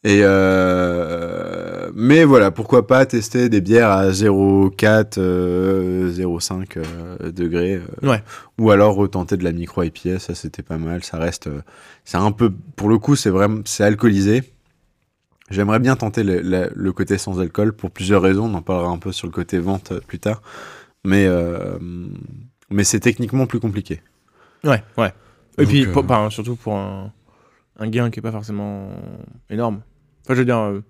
et euh, mais voilà, pourquoi pas tester des bières à 0,4, euh, 0,5 euh, degrés. Ouais. Ou alors retenter de la micro IPA, ça c'était pas mal. Ça reste, c'est un peu, pour le coup, c'est vraiment, c'est alcoolisé. J'aimerais bien tenter le, côté sans alcool pour plusieurs raisons. On en parlera un peu sur le côté vente plus tard. Mais, euh, mais c'est techniquement plus compliqué. Ouais, ouais. Et Donc, puis, euh, pour- surtout pour un, un gain qui est pas forcément énorme. Enfin, je veux dire, euh,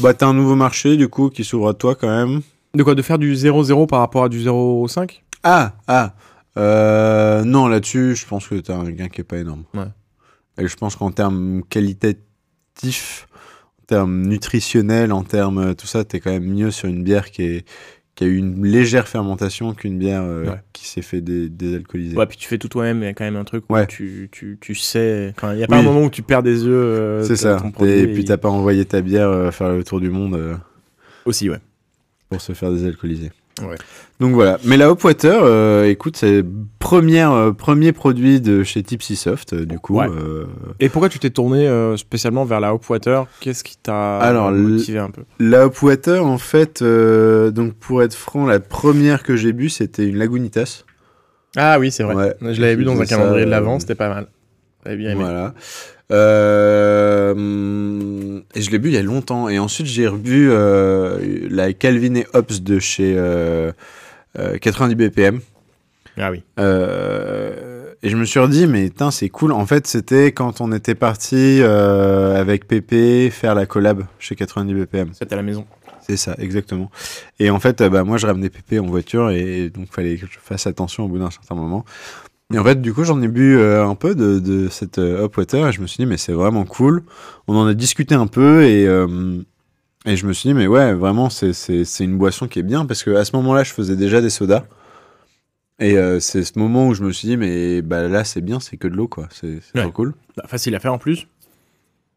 Bah, t'as un nouveau marché, du coup, qui s'ouvre à toi quand même. de quoi De faire du 0-0 par rapport à du 0-5 Ah, ah. Euh, non, là-dessus, je pense que t'as un gain qui est pas énorme. Ouais. Et je pense qu'en termes qualitatifs, en termes nutritionnels, en termes tout ça, t'es quand même mieux sur une bière qui, est, qui a eu une légère fermentation qu'une bière euh, Ouais. qui s'est fait dé- désalcooliser. Ouais, puis tu fais tout toi-même, il y a quand même un truc où Ouais. tu, tu, tu sais. Enfin, il n'y a pas Oui. un moment où tu perds des yeux. euh, C'est ça. produit Et puis et- t'as pas envoyé ta bière euh, faire le tour du monde euh, Aussi, ouais. pour se faire désalcooliser. Ouais. Donc voilà. Mais la Hopwater, euh, écoute, c'est première, euh, premier produit de chez Tipsy Soft, euh, du coup. Ouais. euh, Et pourquoi tu t'es tourné spécialement vers la Hopwater Qu'est-ce qui t'a Alors, motivé un peu? La Hopwater, en fait, donc pour être franc, la première que j'ai bu, c'était une Lagunitas. Ah oui, c'est vrai. Ouais. Je l'avais vu dans un ça, calendrier de l'avant, c'était pas mal. J'avais bien aimé. Voilà. Euh, et je l'ai bu il y a longtemps. Et ensuite, j'ai euh, la Calvin et Hobbes de chez euh, 90 BPM. Ah oui. Euh, et je me suis redit, mais c'est cool. En fait, c'était quand on était parti euh, avec Pépé faire la collab chez 90 BPM. C'était à la maison. C'est ça, exactement. Et en fait, euh, bah, moi, je ramenais Pépé en voiture et donc fallait que je fasse attention au bout d'un certain moment. Et en fait, du coup, j'en ai bu euh, un peu de, de cette euh, Hopwater et je me suis dit, mais c'est vraiment cool. On en a discuté un peu et, euh, et je me suis dit, mais ouais, vraiment, c'est- c'est c'est une boisson qui est bien parce que à ce moment-là, je faisais déjà des sodas. Et euh, c'est ce moment où je me suis dit, mais bah, là, c'est bien, c'est que de l'eau, quoi. C'est c'est Ouais. trop cool. Bah, facile à faire en plus,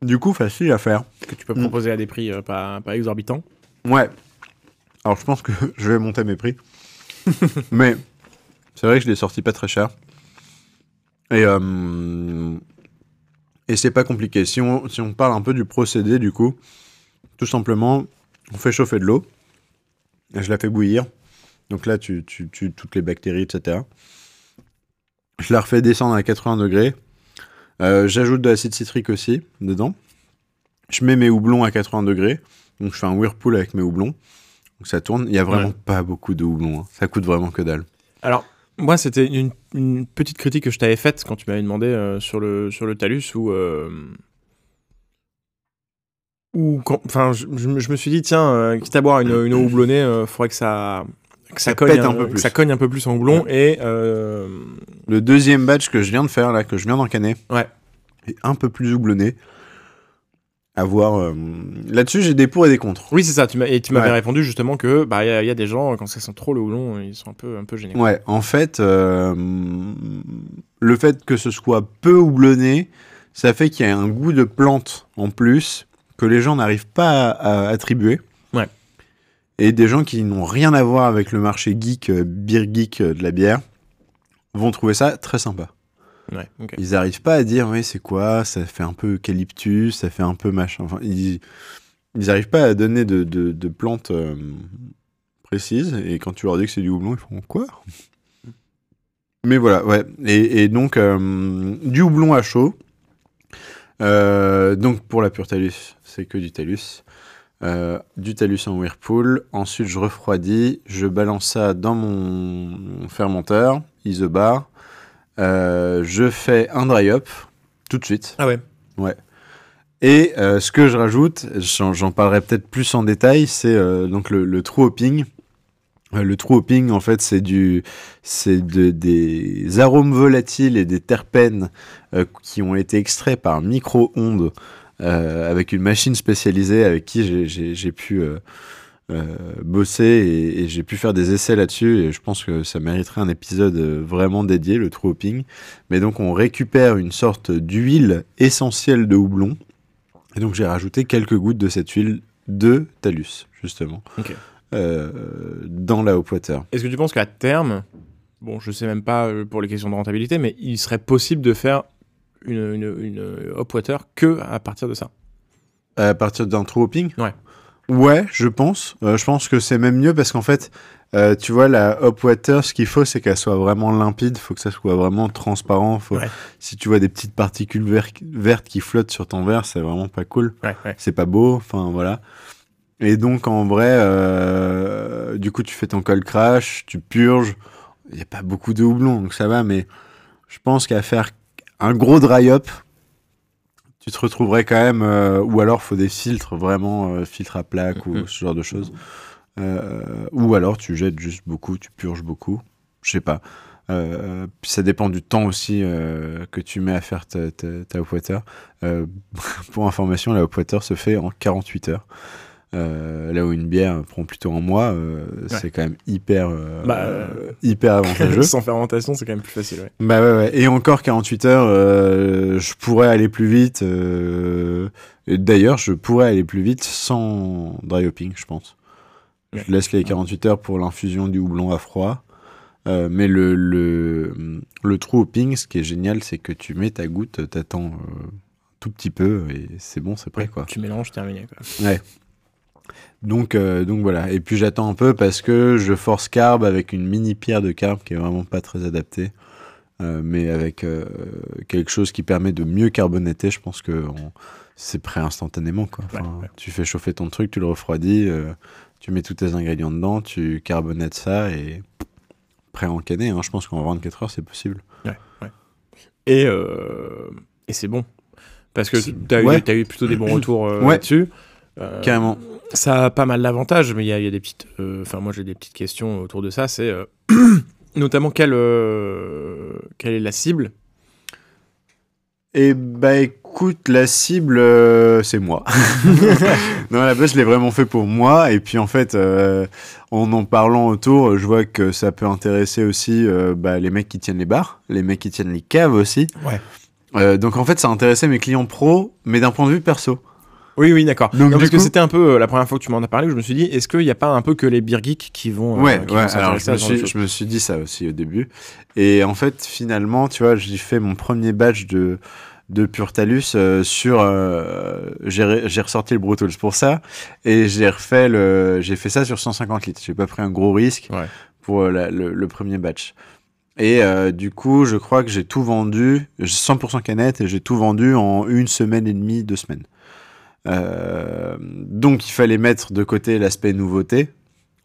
Du coup, facile à faire. que tu peux Mm. proposer à des prix euh, pas, pas exorbitants. Ouais. Alors, je pense que je vais monter mes prix. Mais c'est vrai que je l'ai sorti pas très cher. Et, euh, et c'est pas compliqué. Si on, si on parle un peu du procédé, du coup, tout simplement, On fait chauffer de l'eau. Je la fais bouillir. Donc là, tu tu tues toutes les bactéries, etc. Je la refais descendre à 80 degrés. Euh, J'ajoute de l'acide citrique aussi dedans. Je mets mes houblons à 80 degrés. Donc je fais un whirlpool avec mes houblons. Donc ça tourne. Il y a vraiment Ouais. pas beaucoup de houblons. hein. Ça coûte vraiment que dalle. Alors, moi, c'était une, une petite critique que je t'avais faite quand tu m'avais demandé euh, sur, le, sur le Talus où. euh, quand- Enfin, je, je me- suis dit, tiens, euh, quitte à boire une, une eau houblonnée, il faudrait que ça. Que ça, Ça cogne un peu plus. ça cogne un peu plus en houblon et euh, Le deuxième batch que je viens de faire, là, que je viens d'encanner, Ouais. est un peu plus houblonné. À voir. euh, Là-dessus, j'ai des pour et des contre. oui c'est ça tu et tu m'avais Ouais. répondu justement que bah il y, a- il y a des gens quand ça sent trop le houblon ils sont un peu un peu gênés Ouais, en fait, euh, le fait que ce soit peu houblonné, ça fait qu'il y a un goût de plante en plus que les gens n'arrivent pas à, à attribuer. Ouais. Et des gens qui n'ont rien à voir avec le marché geek, euh, beer geek euh, de la bière, vont trouver ça très sympa. ouais Ils n'arrivent pas à dire, oui, c'est quoi, ça fait un peu eucalyptus, ça fait un peu machin. Enfin, ils n'arrivent pas à donner de, de, de plantes euh, précises. Et quand tu leur dis que c'est du houblon, ils font quoi? Mais voilà, ouais. Et, et donc, euh, du houblon à chaud. Euh, donc, pour la pure talus, c'est que du talus. Euh, du talus en whirlpool. Ensuite, je refroidis. Je balance ça dans mon fermenteur, isobar. Euh, je fais un dry up tout de suite. ah ouais Et euh, ce que je rajoute, j'en parlerai peut-être plus en détail, c'est donc le, le true hopping. Euh, le true hopping, en fait, c'est du, c'est de, des arômes volatiles et des terpènes euh, qui ont été extraits par micro-ondes euh, avec une machine spécialisée avec qui j'ai- pu bosser et, j'ai pu faire des essais là-dessus. Et je pense que ça mériterait un épisode vraiment dédié, le true hopping. Mais donc, on récupère une sorte d'huile essentielle de houblon. Et donc j'ai rajouté quelques gouttes de cette huile de talus, justement. Euh, dans la hop water. Est-ce que tu penses qu'à terme, bon, je sais même pas euh, pour les questions de rentabilité, mais il serait possible de faire une, une, une hop water que à partir de ça? À partir d'un true hopping Ouais. Ouais, je pense. Euh, je pense que c'est même mieux parce qu'en fait, euh, tu vois, la hop water, ce qu'il faut, c'est qu'elle soit vraiment limpide. Il faut que ça soit vraiment transparent. Faut... Ouais. Si tu vois des petites particules ver- vertes qui flottent sur ton verre, c'est vraiment pas cool. Ouais, ouais. c'est pas beau, enfin voilà. Et donc en vrai, euh, du coup tu fais ton cold crash, tu purges, il n'y a pas beaucoup de houblon, donc ça va, mais je pense qu'à faire un gros dry up, tu te retrouverais quand même, euh, ou alors faut des filtres, vraiment euh, filtres à plaque ou ce genre de choses. Euh, ou alors tu jettes juste beaucoup, tu purges beaucoup, je sais pas. Euh, ça dépend du temps aussi euh, que tu mets à faire ta, ta, ta. Euh, pour information, la hop se fait en 48 heures. Euh, là où une bière prend plutôt un mois, euh, c'est quand même hyper, euh, Bah, hyper avantageux. Sans fermentation, c'est quand même plus facile. Ouais. bah ouais, ouais. Et encore 48 heures, je pourrais aller plus vite. D'ailleurs, je pourrais aller plus vite sans dry hopping, je pense. Ouais. Je laisse les 48 heures pour l'infusion du houblon à froid. Mais le, le, le true hopping, ce qui est génial, c'est que tu mets ta goutte, t'attends tout petit peu et c'est bon, c'est prêt quoi. Tu mélanges, terminé. Quoi. Ouais. Donc, euh, donc voilà. Et puis j'attends un peu parce que je force carb avec une mini pierre de carb qui est vraiment pas très adaptée. Euh, mais avec euh, quelque chose qui permet de mieux carbonater, je pense que on- c'est prêt instantanément. Quoi. Enfin, Ouais, ouais. Tu fais chauffer ton truc, tu le refroidis, tu mets tous tes ingrédients dedans, tu carbonates ça et prêt à encanner. Hein. Je pense qu'en 24 heures, c'est possible. Et, et c'est bon. Parce que tu as, eu plutôt des bons retours là-dessus. Euh, Carrément. Ça a pas mal d'avantages, mais il y, a- il y a des petites. euh, Enfin, moi j'ai des petites questions autour de ça. C'est euh, notamment quelle, quelle est la cible? Et bah écoute, la cible, euh, c'est moi. non, à la base, je l'ai vraiment fait pour moi. Et puis en fait, euh, en en parlant autour, je vois que ça peut intéresser aussi euh, bah, les mecs qui tiennent les bars, les mecs qui tiennent les caves aussi. Ouais. Donc en fait, ça intéressait mes clients pros, mais d'un point de vue perso. Oui, oui, d'accord. Donc, Non, parce que c'était un peu euh, la première fois que tu m'en as parlé, où je me suis dit, est-ce qu'il n'y a pas un peu que les beer geeks qui vont. euh, Ouais, qui ouais. vont Alors je me, suis, je me suis dit ça aussi au début. Et en fait, finalement, tu vois, j'ai fait mon premier batch de de Purtalus euh, sur. euh, j'ai re- j'ai ressorti le Brutals pour ça et j'ai refait le. J'ai fait ça sur 150 litres. J'ai pas pris un gros risque Ouais. pour euh, la- le, le premier batch. Et du coup, je crois que j'ai tout vendu, j'ai 100% canette, et j'ai tout vendu en une semaine et demie, deux semaines. Euh, donc, il fallait mettre de côté l'aspect nouveauté,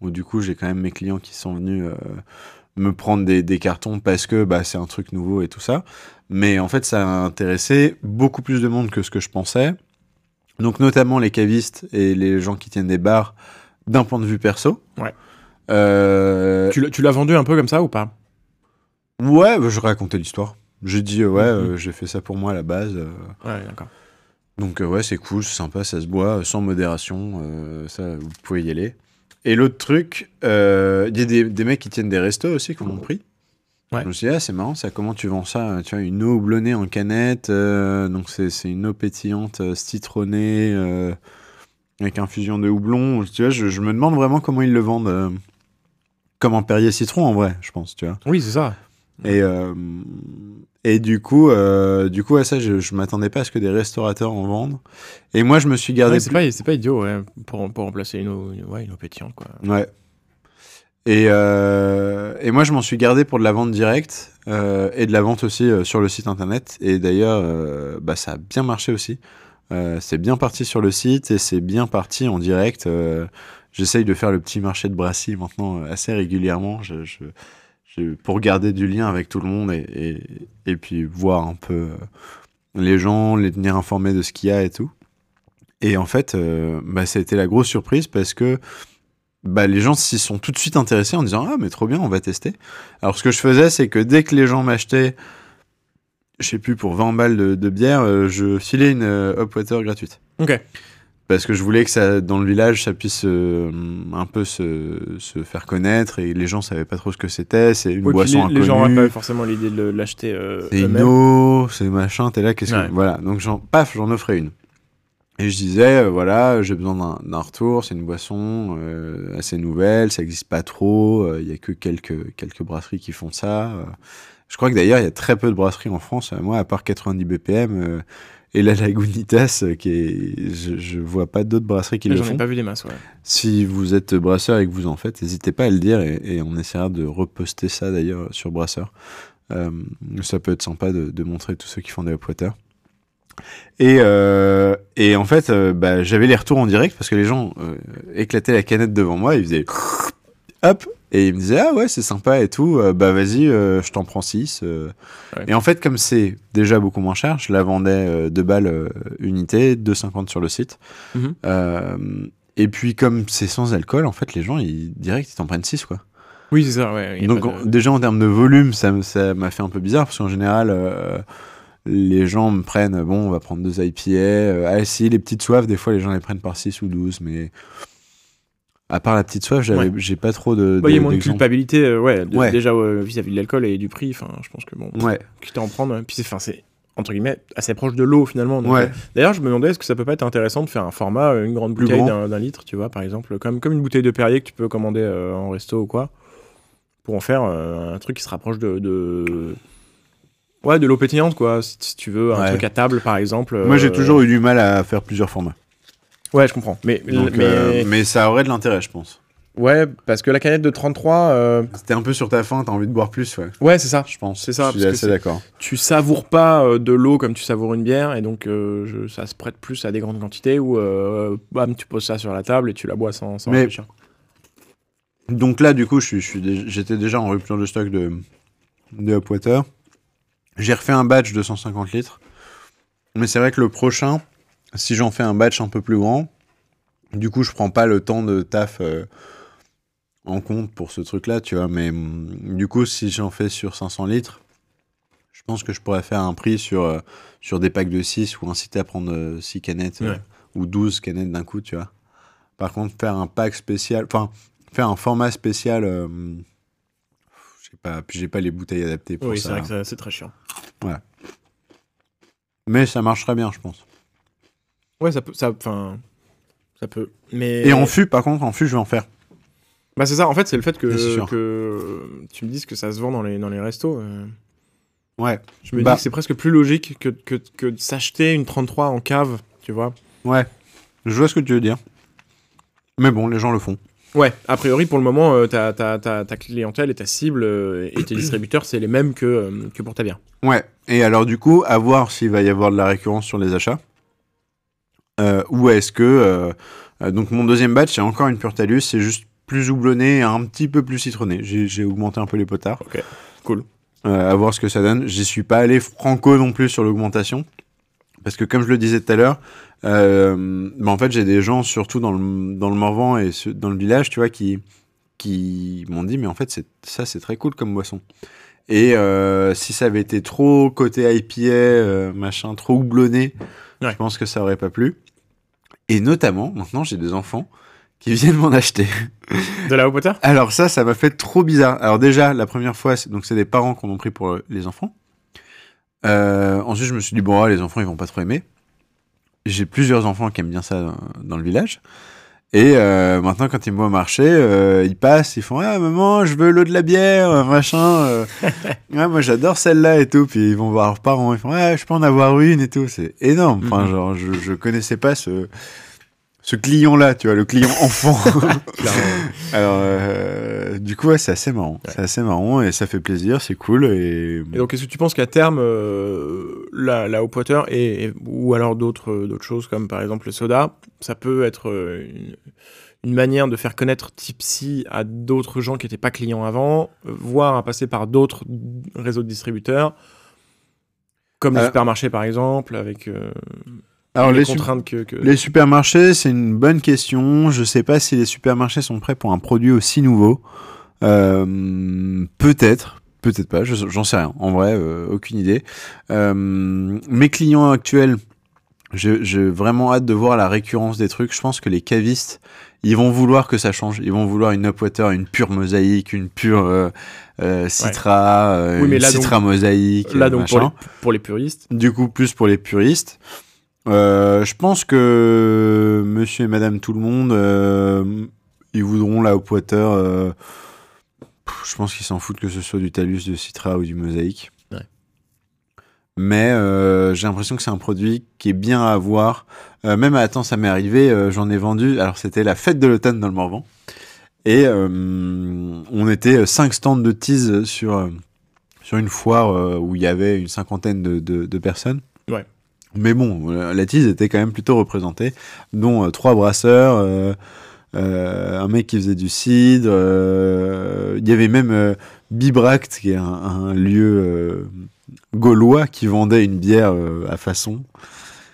où du coup, j'ai quand même mes clients qui sont venus euh, me prendre des, des cartons parce que bah, c'est un truc nouveau et tout ça. Mais en fait, ça a intéressé beaucoup plus de monde que ce que je pensais. Donc, notamment les cavistes et les gens qui tiennent des bars d'un point de vue perso. Ouais. Euh, Tu l'as- vendu un peu comme ça ou pas? Ouais, bah, je racontais l'histoire. J'ai dit, ouais, Mhm. euh, j'ai fait ça pour moi à la base. Ouais, d'accord. Donc, euh, ouais, c'est cool, c'est sympa, ça se boit euh, sans modération. euh, ça, vous pouvez y aller. Et l'autre truc, il y a des, des mecs qui tiennent des restos aussi qui m'ont pris. Ouais. Je me suis dit, ah, c'est marrant, ça, comment tu vends ça Tu vois, une eau houblonnée en canette, euh, donc c'est une eau pétillante, euh, citronnée, euh, avec infusion de houblon. Tu vois, je, je me demande vraiment comment ils le vendent. comme un Perrier citron, en vrai, je pense, tu vois. Oui, c'est ça. Et, et du coup, euh, du coup, à ça, je, je m'attendais pas à ce que des restaurateurs en vendent. Et moi, je me suis gardé. Ouais, c'est plus- pas, c'est pas idiot, ouais, pour, pour remplacer une eau, une, ouais, une eau pétillante, quoi. Ouais. Et, euh, et moi, je m'en suis gardé pour de la vente directe euh, et de la vente aussi sur le site internet. Et d'ailleurs, bah, ça a bien marché aussi. C'est bien parti sur le site et c'est bien parti en direct. J'essaye de faire le petit marché de Brassy maintenant assez régulièrement je- pour garder du lien avec tout le monde et, et, puis voir un peu euh, les gens, les tenir informés de ce qu'il y a et tout. Et en fait, euh, bah, ça a été la grosse surprise parce que bah, les gens s'y sont tout de suite intéressés en disant Ah, mais trop bien, on va tester. Alors, ce que je faisais, c'est que dès que les gens m'achetaient, je sais plus, pour 20 balles de, de bière, euh, je filais une euh, Upwater gratuite. Ok. Parce que je voulais que ça, dans le village, ça puisse euh, un peu se, se faire connaître et les gens savaient pas trop ce que c'était. C'est une boisson les, inconnue. les gens n'auraient pas forcément l'idée de l'acheter euh, C'est une eau, c'est machin, t'es là, qu'est-ce Ouais. que. Voilà, donc j'en, paf, j'en offrais une. Et je disais, euh, voilà, j'ai besoin d'un, retour, c'est une boisson euh, assez nouvelle, ça existe pas trop, il y a que quelques, quelques brasseries qui font ça. je crois que d'ailleurs, il y a très peu de brasseries en France, moi, à part 90 BPM et la Lagunitas, euh, qui est. Je, je vois pas d'autres brasseries qui le J'en font. ai pas vu des masses, ouais. Si vous êtes brasseur et que vous en faites, n'hésitez pas à le dire et, et on essaiera de reposter ça d'ailleurs sur Brasseur. Euh, ça peut être sympa de, de montrer tous ceux qui font des upwater. Et, euh, et en fait, euh, bah, j'avais les retours en direct parce que les gens éclataient la canette devant moi, ils faisaient hop, et ils me disaient ah ouais c'est sympa et tout, euh, bah vas-y, euh, je t'en prends 6. Ouais. Et en fait, comme c'est déjà beaucoup moins cher, je la vendais euh, 2 balles euh, unité, 2,50 sur le site. Mhm. Euh, et puis comme c'est sans alcool, en fait, les gens, ils direct, ils t'en prennent 6 quoi. Oui, c'est ça, ouais. Donc de- déjà en termes de volume, ça m'a fait un peu bizarre parce qu'en général, euh, les gens me prennent, bon, on va prendre deux IPA. euh, ah si, les petites soifs, des fois les gens les prennent par 6 ou 12, mais à part la petite soif, j'avais, Ouais. j'ai pas trop de. Bah, il y a moins de culpabilité, euh, ouais, de- Ouais. déjà euh, vis-à-vis de l'alcool et du prix. Enfin, je pense que bon, Ouais, quitte à en prendre. Puis c'est, enfin, c'est entre guillemets assez proche de l'eau finalement. donc, ouais. euh, D'ailleurs, je me demandais est-ce que ça peut pas être intéressant de faire un format, euh, une grande Plus bouteille d'un, d'un litre, tu vois, par exemple, comme comme une bouteille de Perrier que tu peux commander en resto ou quoi, pour en faire un truc qui se rapproche de, de... ouais, de l'eau pétillante quoi. Si, si tu veux un Ouais. truc à table par exemple. Moi, j'ai euh, toujours eu du mal à faire plusieurs formats. Ouais, je comprends. Mais Donc, mais euh, mais ça aurait de l'intérêt, je pense. ouais, parce que la canette de 33, euh, C'était un peu sur ta faim, t'as envie de boire plus, ouais. ouais, c'est ça. Je pense. C'est ça, Je suis assez d'accord. tu savoures pas euh, de l'eau comme tu savoures une bière et donc euh, je- ça se prête plus à des grandes quantités où euh, bam tu poses ça sur la table et tu la bois sans, sans Mais- réfléchir. Donc là, du coup, je suis, je suis dé- j'étais déjà en rupture de stock de, de Upwater. J'ai refait un batch de 150 litres. Mais c'est vrai que le prochain, si j'en fais un batch un peu plus grand, du coup, je prends pas le temps de taf euh, en compte pour ce truc-là, tu vois. Mais hum, du coup, si j'en fais sur 500 litres, je pense que je pourrais faire un prix sur, euh, sur des packs de 6 ou inciter à prendre 6 canettes euh, Ouais. ou 12 canettes d'un coup, tu vois. Par contre, faire un pack spécial, enfin, faire un format spécial, je sais pas, puis j'ai pas les bouteilles adaptées pour Oui, c'est ça. vrai que c'est très chiant. Mais ça marcherait bien, je pense. Ouais, ça peut, ça, enfin, ça peut. Mais Et en fût, par contre, en fût, je vais en faire. bah c'est ça. En fait, c'est le fait que, tu me dises que ça se vend dans les dans les restos. euh. Ouais, Je me Bah. dis que c'est presque plus logique que, que, que de s'acheter une 33 en cave, tu vois. ouais. Je vois ce que tu veux dire. Mais bon, les gens le font. Ouais, a priori, pour le moment, euh, ta, ta, ta, ta clientèle et ta cible euh, et tes distributeurs, c'est les mêmes que, euh, que pour ta bière. Ouais. Et alors, du coup, à voir s'il va y avoir de la récurrence sur les achats. Euh, ou est-ce que. euh, donc, mon deuxième batch, c'est encore une pure talus. C'est juste plus houblonné et un petit peu plus citronné. J'ai augmenté un peu les potards. Ok, cool. Euh, à voir ce que ça donne. J'y suis pas allé franco non plus sur l'augmentation. Parce que, comme je le disais tout à l'heure, euh, bah, en fait, j'ai des gens, surtout dans le, dans le Morvan et ce- dans le village, tu vois, qui, qui m'ont dit, mais en fait, ça, c'est très cool comme boisson. Et euh, si ça avait été trop côté IPA, machin, trop houblonné, Ouais. je pense que ça aurait pas plu. Et notamment, maintenant, j'ai des enfants qui viennent m'en acheter. De la Water Alors ça, ça m'a fait trop bizarre. Alors déjà, la première fois, c'est- donc c'est des parents qu'on ont pris pour euh, les enfants. Euh, ensuite, je me suis dit bon, ah, les enfants, ils vont pas trop aimer. J'ai plusieurs enfants qui aiment bien ça dans, dans le village. Et euh, maintenant, quand ils me voient marcher, euh, ils passent, ils font ah maman, je veux l'eau de la bière, euh, machin. euh. ouais, moi j'adore celle-là et tout. Puis ils vont voir leurs parents, ils font ah je peux en avoir une et tout. C'est énorme. Enfin Mhm. genre je, je connaissais pas ce ce client-là, tu vois, le client enfant. Alors, euh, du coup, ouais, c'est assez marrant. C'est assez marrant et ça fait plaisir, c'est cool. Et... Et donc, est-ce que tu penses qu'à terme, euh, la, la Hope Water et, et- ou alors d'autres euh, d'autres choses comme par exemple le soda, ça peut être une, une manière de faire connaître Tipsy à d'autres gens qui n'étaient pas clients avant, voire à passer par d'autres réseaux de distributeurs, comme les Euh, supermarchés par exemple, avec euh, Alors, les, les, su- contraintes que, que- les supermarchés, c'est une bonne question. Je sais pas si les supermarchés sont prêts pour un produit aussi nouveau. Euh, peut-être, peut-être pas, je- j'en sais rien. En vrai, euh, aucune idée. Euh, mes clients actuels, j'ai vraiment hâte de voir la récurrence des trucs. Je pense que les cavistes, ils vont vouloir que ça change. Ils vont vouloir une Upwater, une pure mosaïque, une pure euh, euh, Citra, Oui, mais une donc- Citra mosaïque, là donc pour les, machin. pour les puristes. Du coup, plus pour les puristes. Euh, je pense que monsieur et madame tout le monde, euh, ils voudront la Upwater. Euh, pff, je pense qu'ils s'en foutent que ce soit du Talus, du Citra ou du Mosaïque. Ouais. Mais euh, j'ai l'impression que c'est un produit qui est bien à avoir. Euh, même à attends, ça m'est arrivé, euh, j'en ai vendu. Alors c'était la fête de l'automne dans le Morvan. Et euh, on était cinq stands de tease sur, euh, sur une foire euh, où il y avait une cinquantaine de, de- de personnes. Ouais. Mais bon, euh, la tease était quand même plutôt représentée, dont euh, trois brasseurs, euh, euh, un mec qui faisait du cidre, il y avait même Bibract, qui est un, un lieu gaulois qui vendait une bière à façon.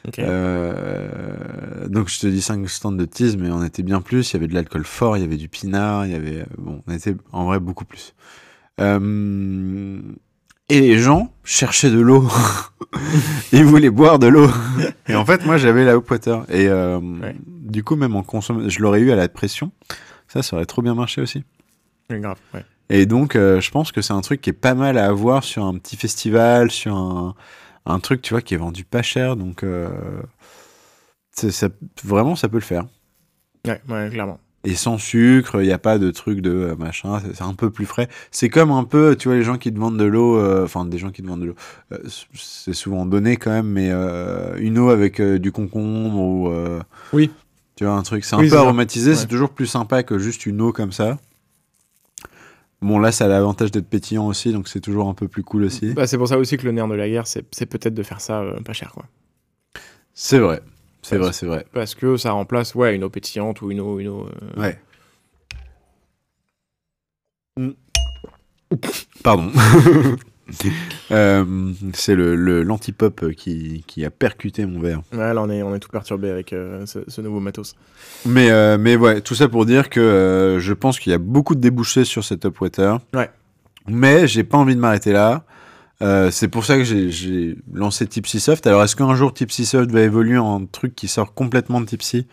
Donc je te dis 5 stands de tease, mais on était bien plus. Il y avait de l'alcool fort, il y avait du pinard, il y avait. Bon, on était en vrai beaucoup plus. Euh, et les gens cherchaient de l'eau. Ils voulaient boire de l'eau. et en fait, moi j'avais la Upwater. Et euh, Ouais. du coup, même en consommation, je l'aurais eu à la pression. Ça, ça aurait trop bien marché aussi. Oui, grave, ouais. Et donc, euh, je pense que c'est un truc qui est pas mal à avoir sur un petit festival, sur un, un truc, tu vois, qui est vendu pas cher. Donc, euh, ça, vraiment, ça peut le faire. Ouais, ouais, clairement. Et sans sucre, il n'y a pas de truc de euh, machin, c'est- un peu plus frais. C'est comme un peu, tu vois, les gens qui te vendent de l'eau, euh, enfin, des gens qui te vendent de l'eau, euh, c'est souvent donné quand même, mais une eau avec du concombre ou. Oui. Tu vois, un truc, c'est un Oui, peu aromatisé, Ouais. c'est toujours plus sympa que juste une eau comme ça. Bon, là, ça a l'avantage d'être pétillant aussi, donc c'est toujours un peu plus cool aussi. Bah, c'est pour ça aussi que le nerf de la guerre, c'est peut-être de faire ça pas cher, quoi. C'est vrai, c'est vrai, c'est vrai. Parce que ça remplace, ouais, une eau pétillante ou une eau, une eau. euh, Ouais. Pardon. Euh, c'est le le- l'anti-pop qui, qui a percuté mon verre. Ouais, là, on est, on est tout perturbé avec euh, ce, ce nouveau matos. Mais, euh, mais ouais, tout ça pour dire que je pense qu'il y a beaucoup de débouchés sur cette Upwater. Ouais. Mais j'ai pas envie de m'arrêter là. Euh, c'est pour ça que j'ai- lancé Tipsy Soft. Alors, est-ce qu'un jour Tipsy Soft va évoluer en truc qui sort complètement de Tipsy?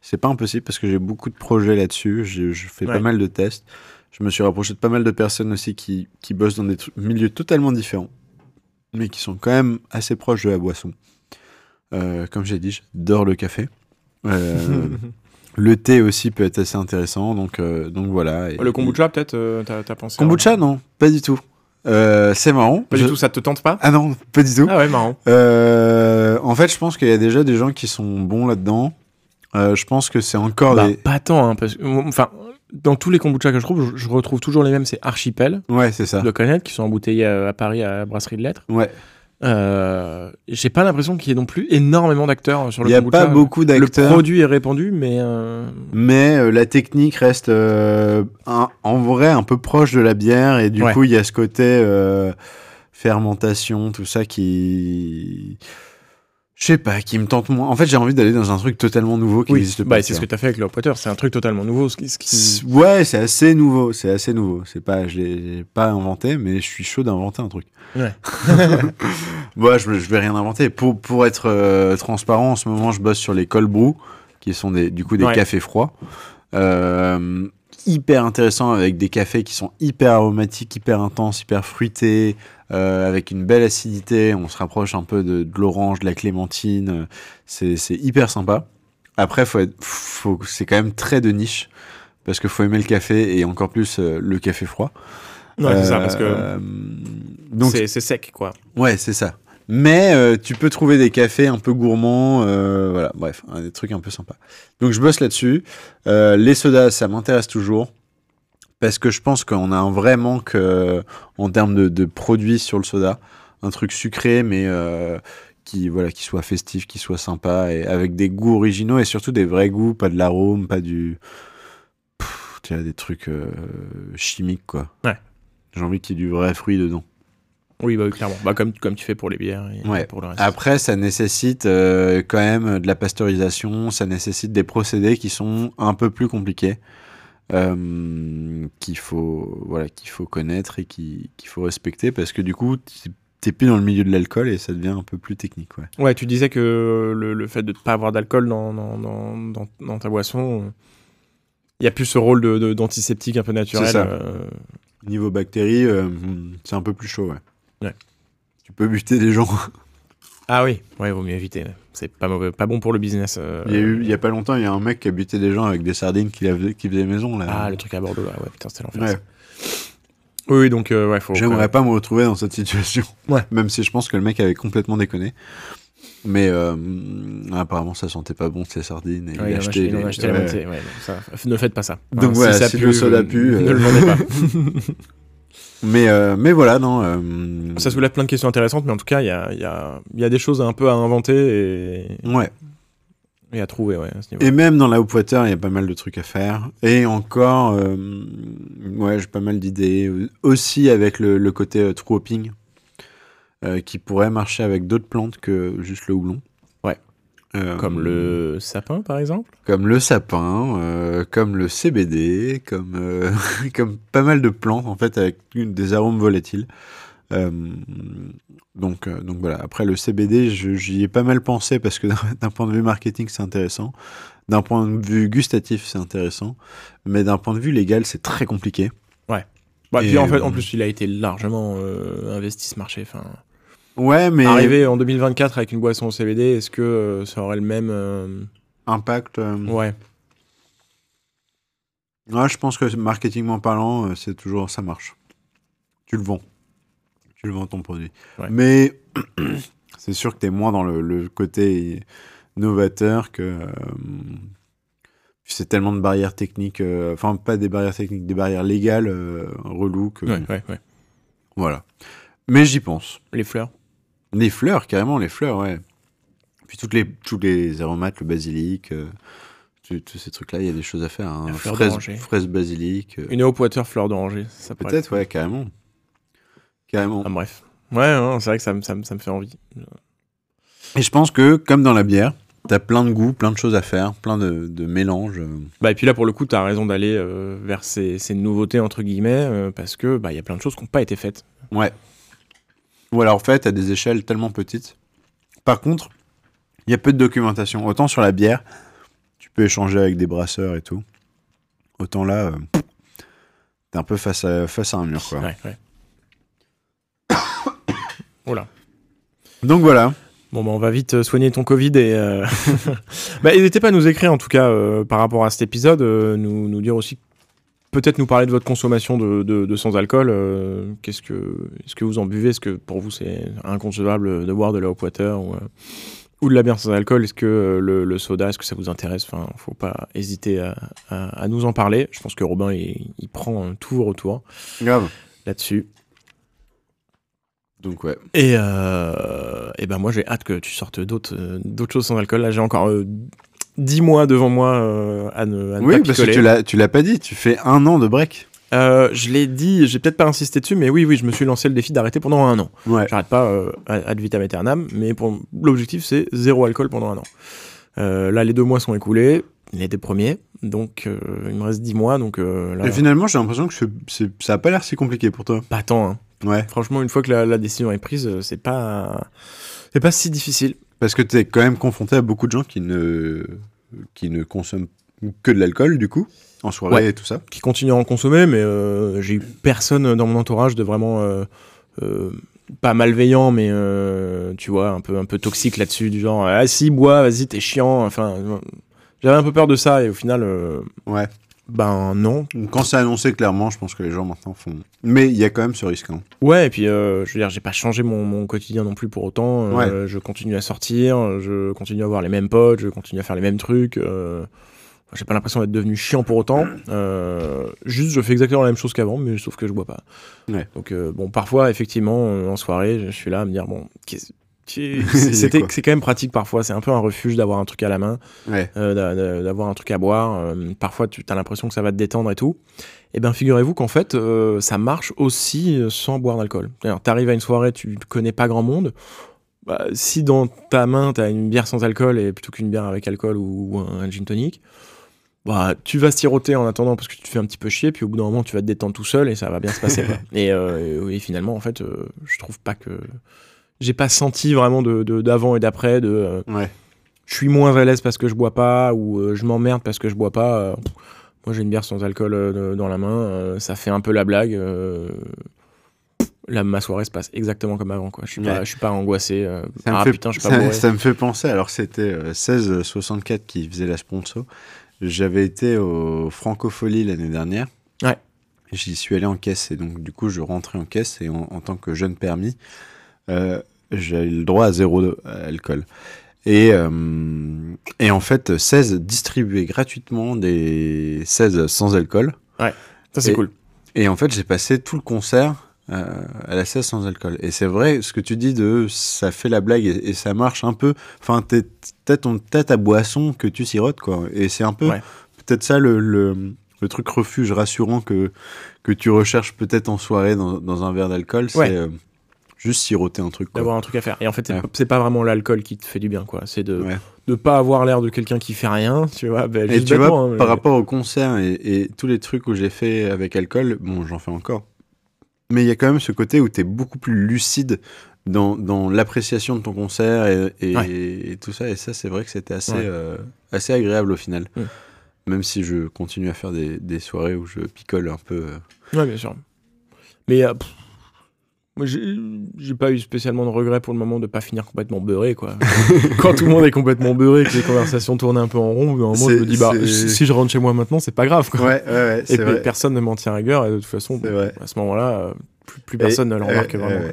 C'est pas impossible parce que j'ai beaucoup de projets là-dessus. Je, je fais Ouais. pas mal de tests. Je me suis rapproché de pas mal de personnes aussi qui, qui bossent dans des milieux totalement différents, mais qui sont quand même assez proches de la boisson. Euh, comme j'ai dit, j'adore le café. Euh, le thé aussi peut être assez intéressant, donc, donc voilà. Et- le kombucha, peut-être, t'as pensé. à- Kombucha, non, pas du tout. Euh, c'est marrant. Pas Je- du tout, ça te tente pas? Ah non, pas du tout. Ah ouais, marrant. Euh, en fait, je pense qu'il y a déjà des gens qui sont bons là-dedans. Euh, je pense que c'est encore Bah, des. pas tant, hein, parce que, enfin, dans tous les kombucha que je trouve, je, retrouve toujours les mêmes. C'est Archipel, Ouais, c'est ça. de connaître, qui sont embouteillés à, à Paris à brasserie de lettres. Ouais. Euh, J'ai pas l'impression qu'il y ait non plus énormément d'acteurs sur Il le n'y a kombucha. pas beaucoup Le d'acteurs. produit est répandu, mais euh, Mais euh, la technique reste un- en vrai un peu proche de la bière et du Ouais. coup il y a ce côté fermentation, tout ça qui... Je sais pas, qui me tente moins. En fait j'ai envie d'aller dans un truc totalement nouveau qui oui, n'existe bah, pas. c'est tu ce que vois. tu as fait avec le Potter. C'est un truc totalement nouveau. Ce qui, ce qui- C'est- Ouais, c'est assez nouveau, c'est assez nouveau. C'est pas, je l'ai pas inventé, mais je suis chaud d'inventer un truc. Ouais. Ouais, je, je vais rien inventer. Pour, pour être euh, transparent, en ce moment, je bosse sur les cold brew, qui sont des, du coup des Ouais. cafés froids. Euh, hyper intéressant avec des cafés qui sont hyper aromatiques, hyper intenses, hyper fruités, euh, avec une belle acidité. On se rapproche un peu de, de l'orange, de la clémentine. C'est c'est hyper sympa. Après, faut être, faut, c'est quand même très de niche. Parce qu'il faut aimer le café et encore plus euh, le café froid. Ouais, c'est ça, parce que Euh, donc c'est sec, quoi. Ouais, c'est ça. Mais euh, tu peux trouver des cafés un peu gourmands, euh, voilà, bref, des trucs un peu sympas. Donc je bosse là-dessus. Euh, les sodas, ça m'intéresse toujours. Parce que je pense qu'on a un vrai manque euh, en termes de, de produits sur le soda. Un truc sucré, mais euh, qui, voilà, qui soit festif, qui soit sympa, et avec des goûts originaux et surtout des vrais goûts, pas de l'arôme, pas du. Pff, des trucs euh, chimiques, quoi. Ouais. J'ai envie qu'il y ait du vrai fruit dedans. Oui, bah, oui, clairement. Bah, comme, comme tu fais pour les bières et Ouais. pour le reste. Après, ça nécessite euh, quand même de la pasteurisation, ça nécessite des procédés qui sont un peu plus compliqués, euh, qu'il faut, voilà, qu'il faut connaître et qui- qu'il faut respecter parce que du coup, t'es- plus dans le milieu de l'alcool et ça devient un peu plus technique. Ouais. Ouais, tu disais que le, le fait de ne pas avoir d'alcool dans, dans, dans, dans- ta boisson, il y a plus ce rôle de- de- d'antiseptique un peu naturel. Ça. euh, Niveau bactéries, euh, c'est un peu plus chaud. Ouais. Ouais. Tu peux buter des gens. Ah oui, ouais, vaut mieux éviter. C'est pas mauvais, pas bon pour le business. euh, Il y a eu, il y a pas longtemps, il y a un mec qui a buté des gens avec des sardines qu'il qui faisait maison là. Ah, le truc à Bordeaux, là, ouais, putain, c'était l'enfer. Ouais. Oui, donc, euh, ouais, faut. J'aimerais pas me retrouver dans cette situation. Ouais. Même si je pense que le mec avait complètement déconné. Mais euh, apparemment, ça sentait pas bon ces sardines. Et Ouais, il a acheté a les- la moitié. Ouais, donc ça, ne faites pas ça. Donc Hein, voilà, ça si le euh, pue, euh. Ne le vendez pas. Mais, euh, mais voilà, non. euh, ça soulève plein de questions intéressantes, mais en tout cas, il y a, y, a, y a des choses un peu à inventer et, Ouais. et à trouver, ouais, à ce niveau. Et même dans la Hopwater, il y a pas mal de trucs à faire. Et encore, euh, ouais, j'ai pas mal d'idées. Aussi avec le, le côté true hopping, qui pourrait marcher avec d'autres plantes que juste le houblon. Ouais. Euh, Comme le sapin, par exemple. Comme le sapin, euh, comme le CBD, comme, euh, comme pas mal de plantes en fait avec des arômes volatiles. Euh, donc, euh, donc voilà. Après le CBD, j'y ai pas mal pensé parce que d'un point de vue marketing, c'est intéressant. D'un point de vue gustatif, c'est intéressant. Mais d'un point de vue légal, c'est très compliqué. Bah, Et, puis en fait, euh, en plus, il a été largement euh, investi ce marché. Enfin, Ouais, mais arriver en 2024 avec une boisson au CBD, est-ce que euh, ça aurait le même euh, impact. euh, Ouais. Ouais, je pense que marketingment parlant, c'est toujours ça marche. Tu le vends. Tu le vends ton produit. Ouais. Mais c'est sûr que tu es moins dans le, le côté novateur que euh, c'est tellement de barrières techniques, euh, enfin pas des barrières techniques, des barrières légales euh, reloues que Ouais, ouais, ouais. voilà. Mais j'y pense. Les fleurs? Les fleurs, carrément, les fleurs, ouais. Puis toutes les, tous les aromates, le basilic, euh, tous ces trucs-là, il y a des choses à faire. Hein. La fleur Fraise, fraise basilic. euh, Une Water fleur d'oranger. Ça Peut-être, ouais, carrément. Carrément. Ah, bref. Ouais, non, c'est vrai que ça, me- ça, me- ça me fait envie. Et je pense que, comme dans la bière, t'as plein de goûts, plein de choses à faire, plein de, de mélanges. euh. Bah, et puis là, pour le coup, tu as raison d'aller euh, vers ces, ces nouveautés, entre guillemets, euh, parce que bah, il y a plein de choses qui n'ont pas été faites. Ouais. Ou alors, en fait, à des échelles tellement petites. Par contre, il y a peu de documentation. Autant sur la bière, tu peux échanger avec des brasseurs et tout. Autant là, euh, t'es un peu face à, face à un mur, quoi. Ouais, ouais. Voilà. Donc voilà. Bon, bah, on va vite euh, soigner ton Covid et. euh, bah, n'hésitez pas à nous écrire, en tout cas, euh, par rapport à cet épisode, euh, nous, nous dire aussi peut-être nous parler de votre consommation de, de, de sans-alcool. euh, Qu'est-ce que, est-ce que vous en buvez? Est-ce que pour vous c'est inconcevable de boire de la water ou, euh, ou de la bière sans alcool? Est-ce que euh, le, le soda, est-ce que ça vous intéresse? Enfin, faut pas hésiter à, à, à nous en parler. Je pense que Robin, il, il prend euh, tous vos retours Grave. là-dessus. Donc ouais. Et, et ben moi, j'ai hâte que tu sortes d'autres, d'autres choses sans alcool. Là, j'ai encore 10 mois devant moi euh, à ne, à ne Oui, pas parce que tu l'as, tu l'as pas dit. Tu fais un an de break. Euh, je l'ai dit, j'ai peut-être pas insisté dessus, mais oui, oui, je me suis lancé le défi d'arrêter pendant un an. Ouais. J'arrête pas euh, ad vitam aeternam, mais pour l'objectif c'est zéro alcool pendant un an. Euh, là, les deux mois sont écoulés, les deux premiers, donc euh, il me reste 10 mois, donc là, Et finalement, j'ai l'impression que ça a pas l'air si compliqué pour toi. pas tant. hein. Ouais. Franchement, une fois que la, la décision est prise, c'est pas, c'est pas si difficile. Parce que t'es quand même confronté à beaucoup de gens qui ne, qui ne consomment que de l'alcool, du coup, en soirée Ouais. et tout ça. Qui continue à en consommer, mais euh, j'ai eu personne dans mon entourage de vraiment euh, euh, pas malveillant, mais tu vois, un peu, un peu toxique là-dessus, du genre ah si bois, vas-y, t'es chiant. Enfin, j'avais un peu peur de ça et au final, Ouais. Ben non. Quand c'est annoncé clairement, je pense que les gens maintenant font. Mais il y a quand même ce risque. hein. Ouais, et puis euh, je veux dire, j'ai pas changé mon, mon quotidien non plus pour autant. Euh, Je continue à sortir, je continue à voir les mêmes potes, je continue à faire les mêmes trucs. euh, j'ai pas l'impression d'être devenu chiant pour autant. Euh, juste, je fais exactement la même chose qu'avant, mais sauf que je bois pas. Ouais. Donc euh, bon, parfois, effectivement, euh, en soirée, je suis là à me dire bon, c'était c'est quand même pratique parfois. C'est un peu un refuge d'avoir un truc à la main Ouais. euh, d'a- d'a- d'avoir un truc à boire. euh, parfois, tu as l'impression que ça va te détendre et tout. Et bien, figurez-vous qu'en fait, euh, ça marche aussi sans boire d'alcool. Alors, t'arrives à une soirée, tu connais pas grand monde. Bah, si dans ta main, t'as une bière sans alcool et plutôt qu'une bière avec alcool ou, ou un gin tonic, bah, tu vas siroter en attendant parce que tu te fais un petit peu chier, puis au bout d'un moment, tu vas te détendre tout seul et ça va bien se passer. et, et finalement, en fait, je trouve pas que. J'ai pas senti vraiment de d'avant et d'après, de. euh, Ouais. je suis moins à l'aise parce que je bois pas ou euh, je m'emmerde parce que je bois pas. euh, moi, j'ai une bière sans alcool dans la main, ça fait un peu la blague. là, ma soirée se passe exactement comme avant. Quoi. Je suis pas, je suis pas angoissé. euh, Ça me, ah fait, putain, je suis ça, pas bourré. ça me fait penser, alors c'était euh, 1664 qui faisait la sponsor. J'avais été au Francofolie l'année dernière. Ouais. J'y suis allé en caisse et donc du coup je rentrais en caisse et en, en tant que jeune permis, j'ai le droit à zéro à alcool. Et, euh, et en fait, 16 distribuait gratuitement des 16 sans alcool. Ça, c'est cool. Et en fait, j'ai passé tout le concert euh, à la 16 sans alcool. Et c'est vrai, ce que tu dis de ça fait la blague et, et ça marche un peu. Enfin, t'es- t'as ton t'as ta boisson que tu sirotes, quoi. Et c'est un peu Ouais. peut-être ça le, le, le truc refuge rassurant que, que tu recherches peut-être en soirée dans, dans un verre d'alcool. C'est Ouais. euh, juste siroter un truc. D'avoir un truc à faire. Et en fait, c'est Ouais. pas- vraiment l'alcool qui te fait du bien. quoi. C'est de Ouais. de pas avoir l'air de quelqu'un qui fait rien. Tu vois, Et juste tu vois, bêtement, hein, par mais- rapport au concert et, et tous les trucs où j'ai fait avec alcool, bon, j'en fais encore. Mais il y a quand même ce côté où tu es beaucoup plus lucide dans, dans l'appréciation de ton concert et, et- Ouais. et tout ça. Et ça, c'est vrai que c'était assez, euh, assez agréable au final. Mm. Même si je continue à faire des, des soirées où je picole un peu. euh. Ouais, bien sûr. Mais euh, pff, moi, j'ai pas eu spécialement de regret pour le moment de pas finir complètement beurré, quoi. Quand tout le monde est complètement beurré, que les conversations tournent un peu en rond, un moment, je me dis, bah, si je rentre chez moi maintenant, c'est pas grave, quoi. Ouais, ouais, ouais, Et vrai. personne ne m'en tient rigueur, et de toute façon, bon, à ce moment-là, plus, plus personne Et- ne le remarque vraiment.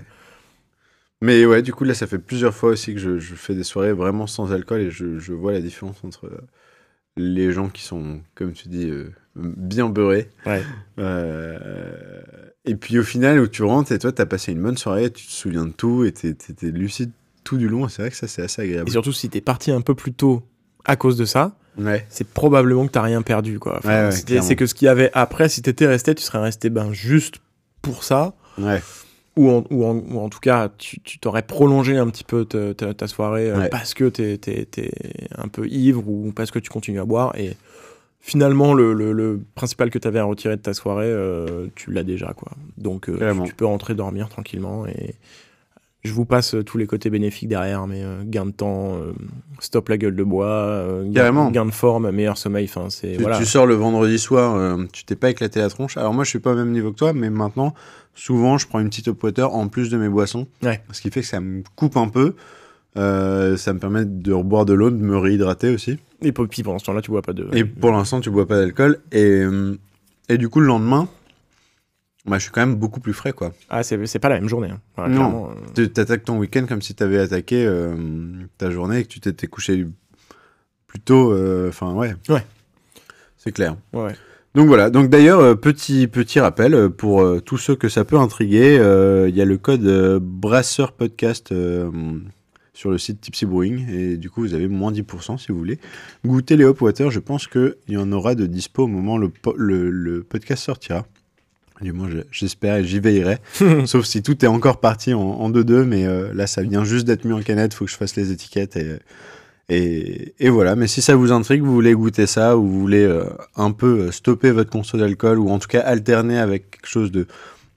Mais ouais, du coup, là, ça fait plusieurs fois aussi que je, je fais des soirées vraiment sans alcool et je, je vois la différence entre les gens qui sont, comme tu dis, euh, bien beurrés. Ouais. Euh, et puis au final, où tu rentres et toi, t'as passé une bonne soirée, tu te souviens de tout et t'es t'es- t'es lucide tout du long. C'est vrai que ça, c'est assez agréable. Et surtout, si t'es parti un peu plus tôt à cause de ça, Ouais. c'est probablement que t'as rien perdu, quoi. Enfin, Ouais, c'est que ce qu'il y avait après, si t'étais resté, tu serais resté ben, juste pour ça. Ouais. ou en, ou en, ou en tout cas, tu t'aurais prolongé un petit peu ta, soirée euh, Ouais. parce que t'es t'es un peu ivre ou parce que tu continues à boire. Et finalement, le, le, le principal que tu avais à retirer de ta soirée, euh, tu l'as déjà. quoi. Donc, euh, tu, tu peux rentrer dormir tranquillement. Et je vous passe euh, tous les côtés bénéfiques derrière, mais euh, gain de temps, stop la gueule de bois, gain, de forme, meilleur sommeil. Enfin, c'est Tu, voilà. tu sors le vendredi soir, tu t'es pas éclaté la tronche. Alors moi, je suis pas au même niveau que toi, mais maintenant, souvent, je prends une petite water en plus de mes boissons. Ouais. Ce qui fait que ça me coupe un peu. Euh, ça me permet de reboire de l'eau, de me réhydrater aussi. Et puis pendant ce temps-là, tu bois pas de. Et pour l'instant, tu bois pas d'alcool. Et, euh, Et du coup, le lendemain, bah, je suis quand même beaucoup plus frais, quoi. Ah, c'est pas la même journée. hein. Non. euh, Tu t'attaques ton week-end comme si t'avais attaqué euh, ta journée et que tu t'étais couché plus tôt. Enfin, ouais. Ouais. C'est clair. ouais. Donc voilà, donc d'ailleurs, petit, petit rappel pour euh, tous ceux que ça peut intriguer, euh, il y a le code euh, Brasseur Podcast sur le site Tipsy Brewing. Et du coup vous avez moins 10% si vous voulez. Goûtez les Hop Water, je pense qu'il y en aura de dispo au moment où le, po- le, le podcast sortira. Du moins je- j'espère et j'y veillerai, sauf si tout est encore parti en, en 2-2, mais euh, là ça vient juste d'être mis en canette, faut que je fasse les étiquettes et, et, et voilà, mais si ça vous intrigue, vous voulez goûter ça, ou vous voulez euh, un peu euh, stopper votre conso d'alcool, ou en tout cas alterner avec quelque chose de,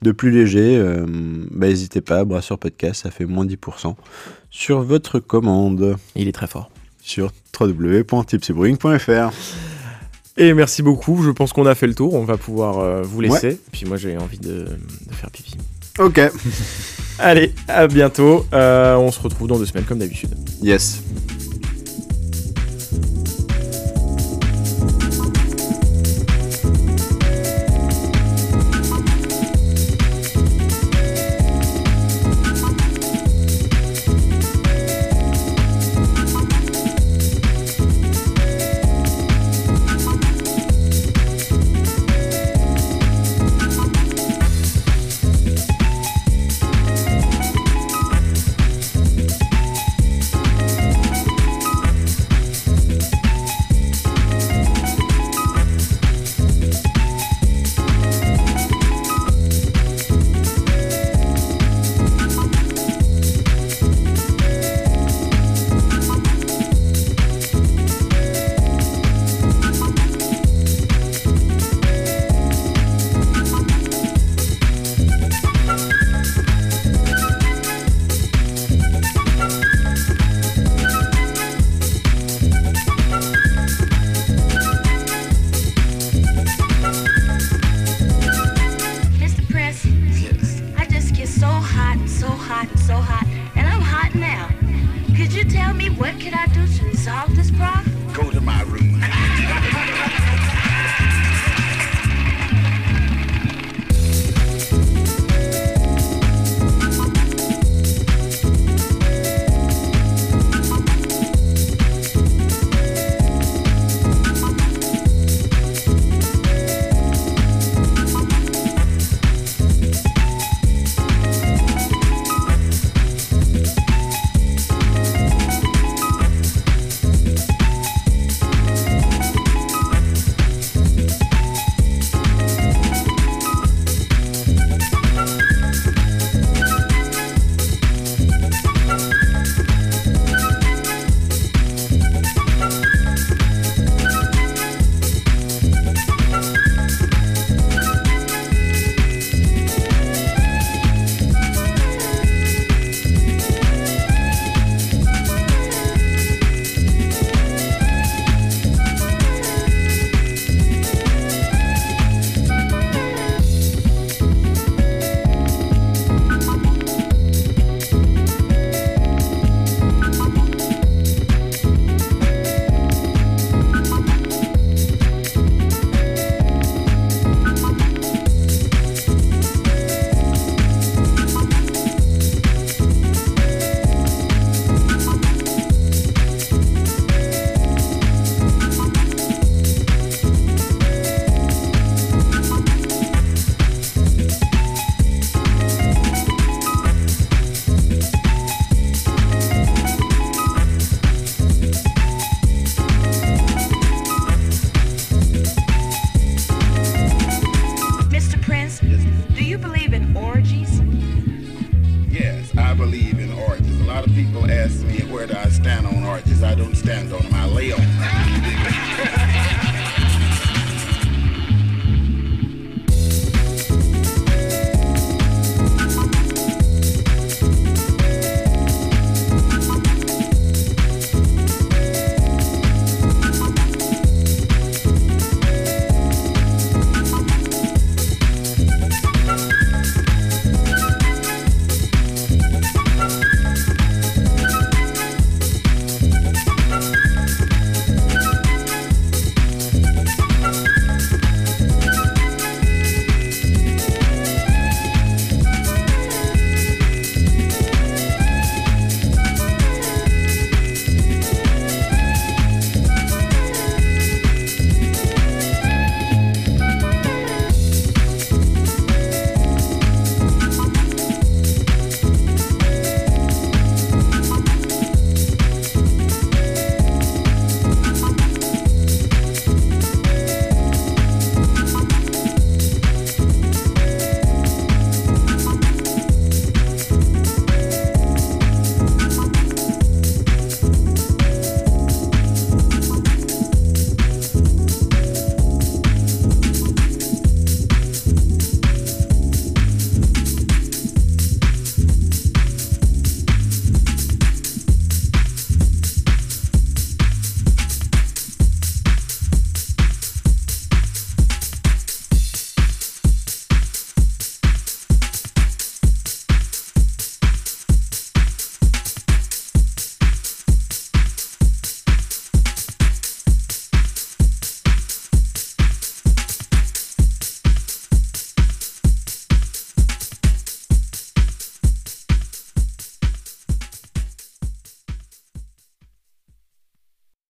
de plus léger, euh, bah, n'hésitez pas, Brasseur Podcast, ça fait moins 10% sur votre commande Il est très fort. sur www.tipsybrewing.fr. Et merci beaucoup. Je pense qu'on a fait le tour. On va pouvoir euh, vous laisser. Puis moi, j'ai envie de, de faire pipi. Ok, Allez, à bientôt. Euh, on se retrouve dans deux semaines comme d'habitude. yes.